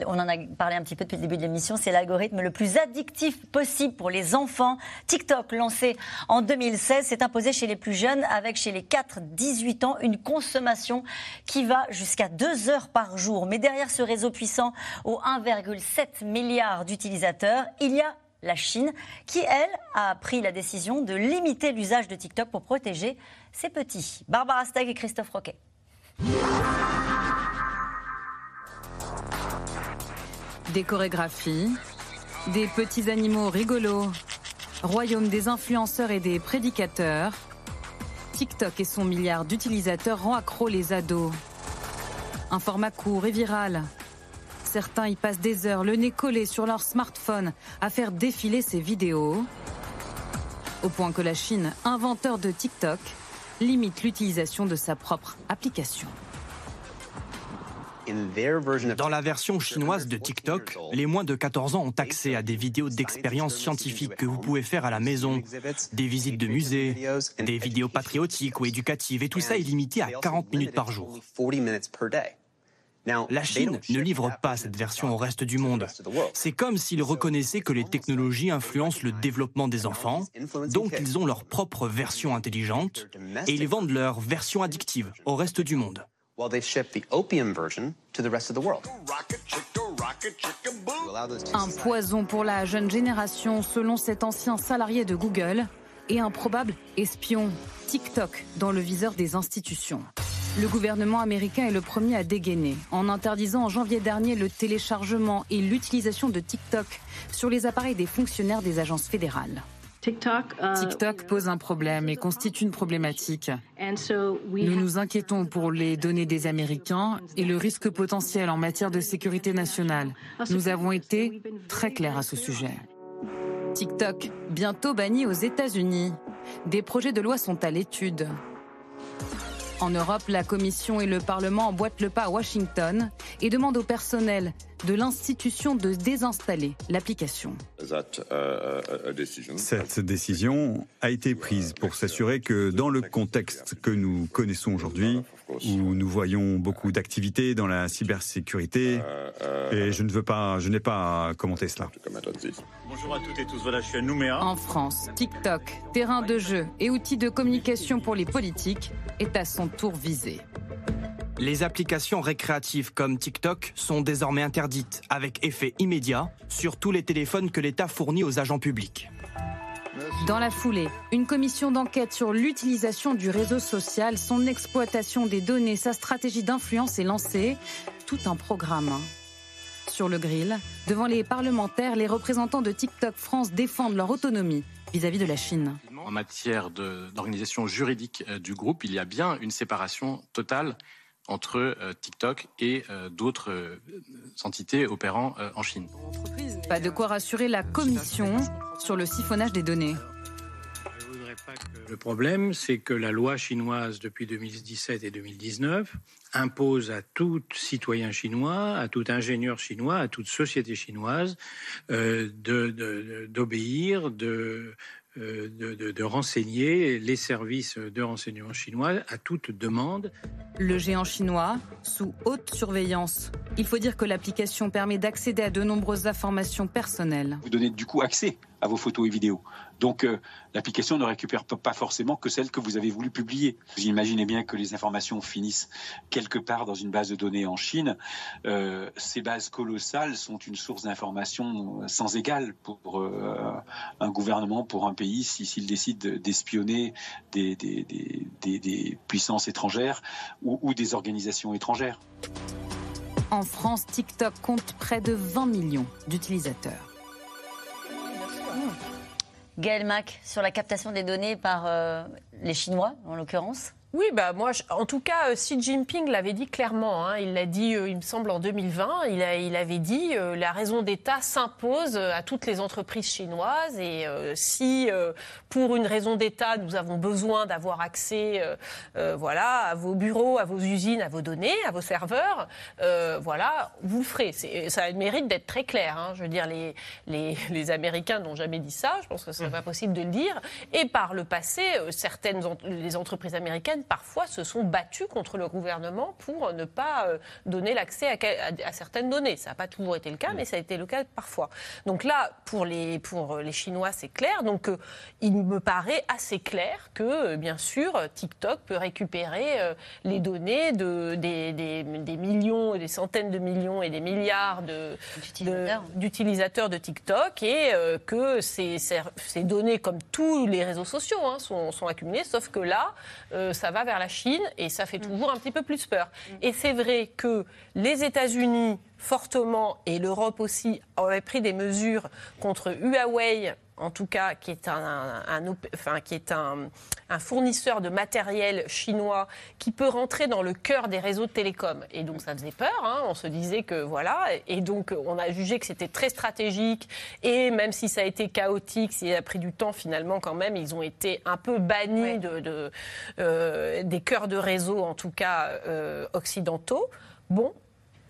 [SPEAKER 1] on en a parlé un petit peu depuis le début de l'émission, c'est l'algorithme le plus addictif possible pour les enfants. TikTok, lancé en 2016, s'est imposé chez les plus jeunes avec chez les 4-18 ans une consommation qui va jusqu'à 2 heures par jour. Mais derrière ce réseau puissant aux 1,7 milliard d'utilisateurs, il y a la Chine, qui, elle, a pris la décision de limiter l'usage de TikTok pour protéger ses petits. Barbara Stag et Christophe Roquet.
[SPEAKER 17] Des chorégraphies, des petits animaux rigolos, royaume des influenceurs et des prédicateurs. TikTok et son milliard d'utilisateurs rend accro les ados. Un format court et viral. Certains y passent des heures, le nez collé sur leur smartphone, à faire défiler ces vidéos. Au point que la Chine, inventeur de TikTok, limite l'utilisation de sa propre application.
[SPEAKER 7] Dans la version chinoise de TikTok, les moins de 14 ans ont accès à des vidéos d'expériences scientifiques que vous pouvez faire à la maison, des visites de musées, des vidéos patriotiques ou éducatives, et tout ça est limité à 40 minutes par jour. La Chine ne livre pas cette version au reste du monde. C'est comme s'ils reconnaissaient que les technologies influencent le développement des enfants, donc ils ont leur propre version intelligente et ils vendent leur version addictive au reste du monde.
[SPEAKER 17] Un poison pour la jeune génération, selon cet ancien salarié de Google, et un probable espion, TikTok, dans le viseur des institutions. Le gouvernement américain est le premier à dégainer en interdisant en janvier dernier le téléchargement et l'utilisation de TikTok sur les appareils des fonctionnaires des agences fédérales. TikTok pose un problème et constitue une problématique. Nous nous inquiétons pour les données des Américains et le risque potentiel en matière de sécurité nationale. Nous avons été très clairs à ce sujet. TikTok, bientôt banni aux États-Unis. Des projets de loi sont à l'étude. En Europe, la Commission et le Parlement emboîtent le pas à Washington et demandent au personnel de l'institution de désinstaller l'application.
[SPEAKER 10] Cette décision a été prise pour s'assurer que dans le contexte que nous connaissons aujourd'hui, où nous voyons beaucoup d'activités dans la cybersécurité. Et je ne veux pas, je n'ai pas à commenter cela.
[SPEAKER 20] Bonjour à toutes et tous, voilà, je suis à Nouméa.
[SPEAKER 17] En France, TikTok, terrain de jeu et outil de communication pour les politiques, est à son tour visé.
[SPEAKER 7] Les applications récréatives comme TikTok sont désormais interdites, avec effet immédiat, sur tous les téléphones que l'État fournit aux agents publics.
[SPEAKER 17] Dans la foulée, une commission d'enquête sur l'utilisation du réseau social, son exploitation des données, sa stratégie d'influence est lancée. Tout un programme. Sur le grill, devant les parlementaires, les représentants de TikTok France défendent leur autonomie vis-à-vis de la Chine.
[SPEAKER 21] En matière d'organisation juridique euh, du groupe, il y a bien une séparation totale entre euh, TikTok et euh, d'autres euh, entités opérant en Chine.
[SPEAKER 17] Pas de quoi rassurer la Commission sur le siphonnage des données.
[SPEAKER 22] Le problème, c'est que la loi chinoise depuis 2017 et 2019 impose à tout citoyen chinois, à tout ingénieur chinois, à toute société chinoise d'obéir, de, de, renseigner les services de renseignement chinois à toute demande.
[SPEAKER 17] Le géant chinois, sous haute surveillance. Il faut dire que l'application permet d'accéder à de nombreuses informations personnelles.
[SPEAKER 23] Vous donnez du coup accès à vos photos et vidéos. Donc euh, l'application ne récupère pas forcément que celles que vous avez voulu publier. Vous imaginez bien que les informations finissent quelque part dans une base de données en Chine. Euh, ces bases colossales sont une source d'informations sans égale pour euh, un gouvernement, pour un pays, s'il décide d'espionner des, puissances étrangères ou des organisations étrangères.
[SPEAKER 17] En France, TikTok compte près de 20 millions d'utilisateurs.
[SPEAKER 1] Gaël Mac, sur la captation des données par euh, les Chinois, en l'occurrence
[SPEAKER 4] oui, bah moi, en tout cas, euh, Xi Jinping l'avait dit clairement. Hein. il l'a dit, euh, il me semble, en 2020. Il, a, il avait dit euh, la raison d'État s'impose à toutes les entreprises chinoises. Et si, pour une raison d'État, nous avons besoin d'avoir accès, voilà, à vos bureaux, à vos usines, à vos données, à vos serveurs, voilà, vous le ferez. Ça a le mérite d'être très clair. Hein. Je veux dire, les, les, les Américains n'ont jamais dit ça. Je pense que ce n'est pas possible de le dire. Et par le passé, certaines les entreprises américaines parfois se sont battus contre le gouvernement pour ne pas euh, donner l'accès à, certaines données. Ça n'a pas toujours été le cas, mais ça a été le cas parfois. Donc là, pour les, pour les Chinois, c'est clair. Donc euh, il me paraît assez clair que, euh, bien sûr, TikTok peut récupérer les données de, des, des, millions, des centaines de millions et des milliards d'utilisateurs de, de, TikTok et que ces, ces, données, comme tous les réseaux sociaux, hein, sont, sont accumulées, sauf que là, ça va vers la Chine et ça fait mm. toujours un petit peu plus peur. Mm. Et c'est vrai que les États-Unis fortement et l'Europe aussi avaient pris des mesures contre Huawei en tout cas, qui est un, enfin, qui est un, fournisseur de matériel chinois qui peut rentrer dans le cœur des réseaux de télécom. Et donc ça faisait peur, hein. on se disait que voilà, et donc on a jugé que c'était très stratégique, et même si ça a été chaotique, s'il a pris du temps, finalement quand même, ils ont été un peu bannis de, euh, des cœurs de réseau, en tout cas euh, occidentaux. Bon,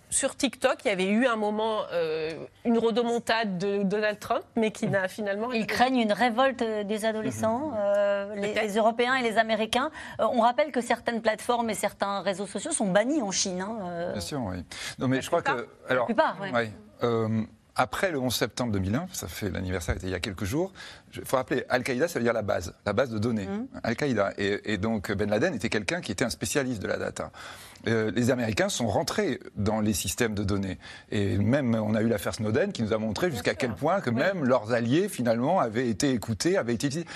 [SPEAKER 4] sur TikTok, il y avait eu un moment, euh, une rodomontade de Donald Trump, mais qui n'a finalement.
[SPEAKER 1] Ils craignent une révolte des adolescents, euh, les, Européens et les Américains. Euh, on rappelle que certaines plateformes et certains réseaux sociaux sont bannis en Chine. Hein,
[SPEAKER 5] Bien sûr, oui. Non, mais je crois que.
[SPEAKER 1] Alors, la plupart,
[SPEAKER 5] oui. Après le 11 septembre 2001, ça fait l'anniversaire, il y a quelques jours, il faut rappeler, Al-Qaïda, ça veut dire la base, la base de données. Mmh. Al-Qaïda. Et, et, donc Ben Laden était quelqu'un qui était un spécialiste de la data. Euh, les Américains sont rentrés dans les systèmes de données. Et même, on a eu l'affaire Snowden qui nous a montré jusqu'à quel point que même leurs alliés, finalement, avaient été écoutés, avaient été utilisés.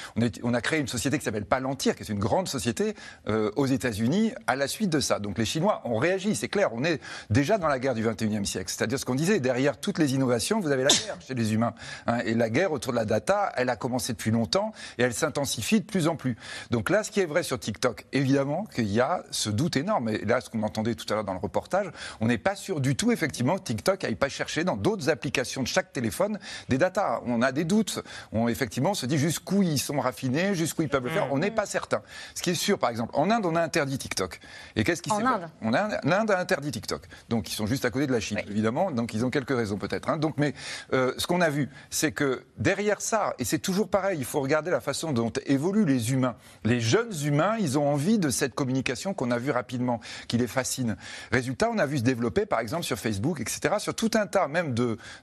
[SPEAKER 5] On, a créé une société qui s'appelle Palantir, qui est une grande société euh, aux États-Unis, à la suite de ça. Donc les Chinois ont réagi, c'est clair. On est déjà dans la guerre du 21e siècle. C'est-à-dire ce qu'on disait, derrière toutes les innovations, vous avez la guerre chez les humains. Hein. et la guerre autour de la data, elle a commencé depuis longtemps et elle s'intensifie de plus en plus. Donc là, ce qui est vrai sur TikTok, évidemment qu'il y a ce doute énorme. Et là, ce qu'on entendait tout à l'heure dans le reportage, on n'est pas sûr du tout, effectivement, que TikTok n'aille pas chercher dans d'autres applications de chaque téléphone des datas. On a des doutes. On, effectivement, se dit jusqu'où ils sont raffinés, jusqu'où ils peuvent le faire. On n'est pas certain. Ce qui est sûr, par exemple, en Inde, on a interdit TikTok. Et qu'est-ce qui
[SPEAKER 1] En Inde
[SPEAKER 5] on a, L'Inde a interdit TikTok. Donc, ils sont juste à côté de la Chine, évidemment. Donc, ils ont quelques raisons, peut-être. Hein. Donc, donc, mais euh, ce qu'on a vu, c'est que derrière ça, et c'est toujours pareil, il faut regarder la façon dont évoluent les humains. Les jeunes humains, ils ont envie de cette communication qu'on a vue rapidement, qui les fascine. Résultat, on a vu se développer, par exemple, sur Facebook, etc., sur tout un tas même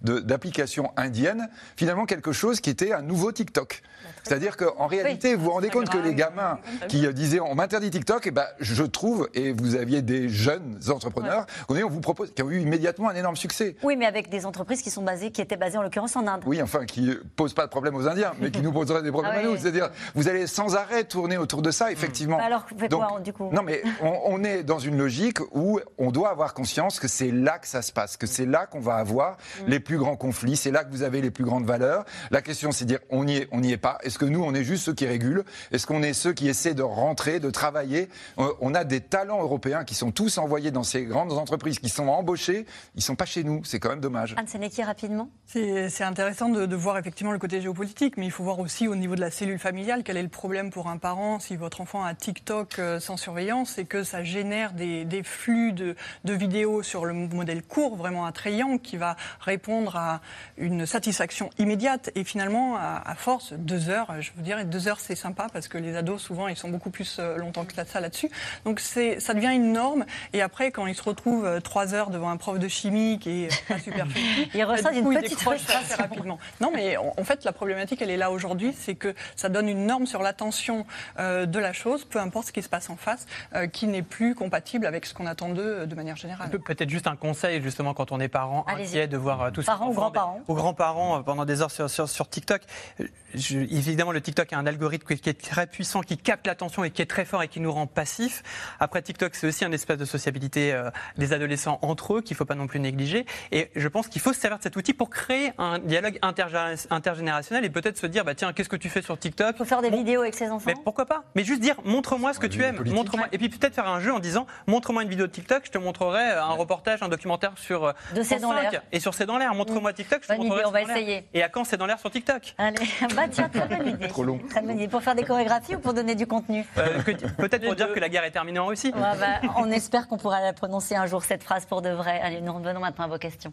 [SPEAKER 5] d'applications de, indiennes, finalement quelque chose qui était un nouveau TikTok. C'est-à-dire qu'en réalité, vous vous rendez compte que les gamins qui euh, disaient on m'interdit TikTok, et eh ben, je trouve, et vous aviez des jeunes entrepreneurs, on vous propose, qui ont eu immédiatement un énorme succès.
[SPEAKER 1] Oui, mais avec des entreprises qui sont basées, qui étaient basées en l'occurrence en Inde.
[SPEAKER 5] Oui, enfin, qui posent pas de problème aux Indiens, mais qui nous poseraient des problèmes ah à nous. C'est-à-dire, vous allez sans arrêt tourner autour de ça, effectivement.
[SPEAKER 1] Bah alors, faites quoi, du coup?
[SPEAKER 5] Non, mais on, est dans une logique où on doit avoir conscience que c'est là que ça se passe, que c'est là qu'on va avoir mm. les plus grands conflits, c'est là que vous avez les plus grandes valeurs. La question, c'est de dire, on n'y est, on n'y est pas. Est-ce que nous, on est juste ceux qui régulent? Est-ce qu'on est ceux qui essaient de rentrer, de travailler? Euh, On a des talents européens qui sont tous envoyés dans ces grandes entreprises, qui sont embauchés. Ils sont pas chez nous. C'est quand même dommage.
[SPEAKER 1] Anne rapidement.
[SPEAKER 2] C'est intéressant de, voir effectivement le côté géopolitique, mais il faut voir aussi au niveau de la cellule familiale quel est le problème pour un parent si votre enfant a TikTok euh, sans surveillance et que ça génère des, flux de, vidéos sur le modèle court, vraiment attrayant, qui va répondre à une satisfaction immédiate. Et finalement, à, à force, deux heures, je vous dirais, deux heures, c'est sympa parce que les ados, souvent, ils sont beaucoup plus euh, longtemps que ça là-dessus. Donc ça devient une norme. Et après, quand ils se retrouvent euh, trois heures devant un prof de chimie qui est pas super
[SPEAKER 1] il ressent une petite
[SPEAKER 2] assez rapidement. Non, mais en fait, la problématique, elle est là aujourd'hui, c'est que ça donne une norme sur l'attention euh, de la chose, peu importe ce qui se passe en face, qui n'est plus compatible avec ce qu'on attend d'eux de manière générale.
[SPEAKER 3] Peut-être juste un conseil, justement, quand on est parent, inquiet de voir tout
[SPEAKER 1] ça. Parents ou grands-parents
[SPEAKER 3] Aux grands-parents pendant des heures sur, sur, sur TikTok. évidemment, le TikTok a un algorithme qui est très puissant, qui capte l'attention et qui est très fort et qui nous rend passifs. Après, TikTok, c'est aussi un espace de sociabilité euh, des adolescents entre eux qu'il ne faut pas non plus négliger. Et je pense qu'il faut se servir de cet outil pour créer un dialogue intergénérationnel et peut-être se dire, bah, tiens, qu'est-ce que tu fais sur TikTok Il
[SPEAKER 1] faut faire des vidéos avec ses enfants.
[SPEAKER 3] Mais pourquoi pas Mais juste dire, montre-moi ce que tu aimes. Montre-moi. Et puis peut-être faire un jeu en disant, montre-moi une vidéo de TikTok, je te montrerai euh, un reportage, un documentaire sur euh,
[SPEAKER 1] de C'est dans l'air.
[SPEAKER 3] Et sur C'est dans l'air, montre-moi TikTok, je te montrerai.
[SPEAKER 1] on va essayer.
[SPEAKER 3] Et à quand C'est dans l'air sur TikTok
[SPEAKER 1] Allez, bah tiens, très bonne idée.
[SPEAKER 5] Trop long.
[SPEAKER 1] Très bonne idée. Pour faire des chorégraphies ou pour donner du contenu
[SPEAKER 3] euh, Peut-être pour dire que la guerre est terminée en Russie.
[SPEAKER 1] bah, on espère qu'on pourra la prononcer un jour, cette phrase, pour de vrai. Allez, nous revenons maintenant à vos questions.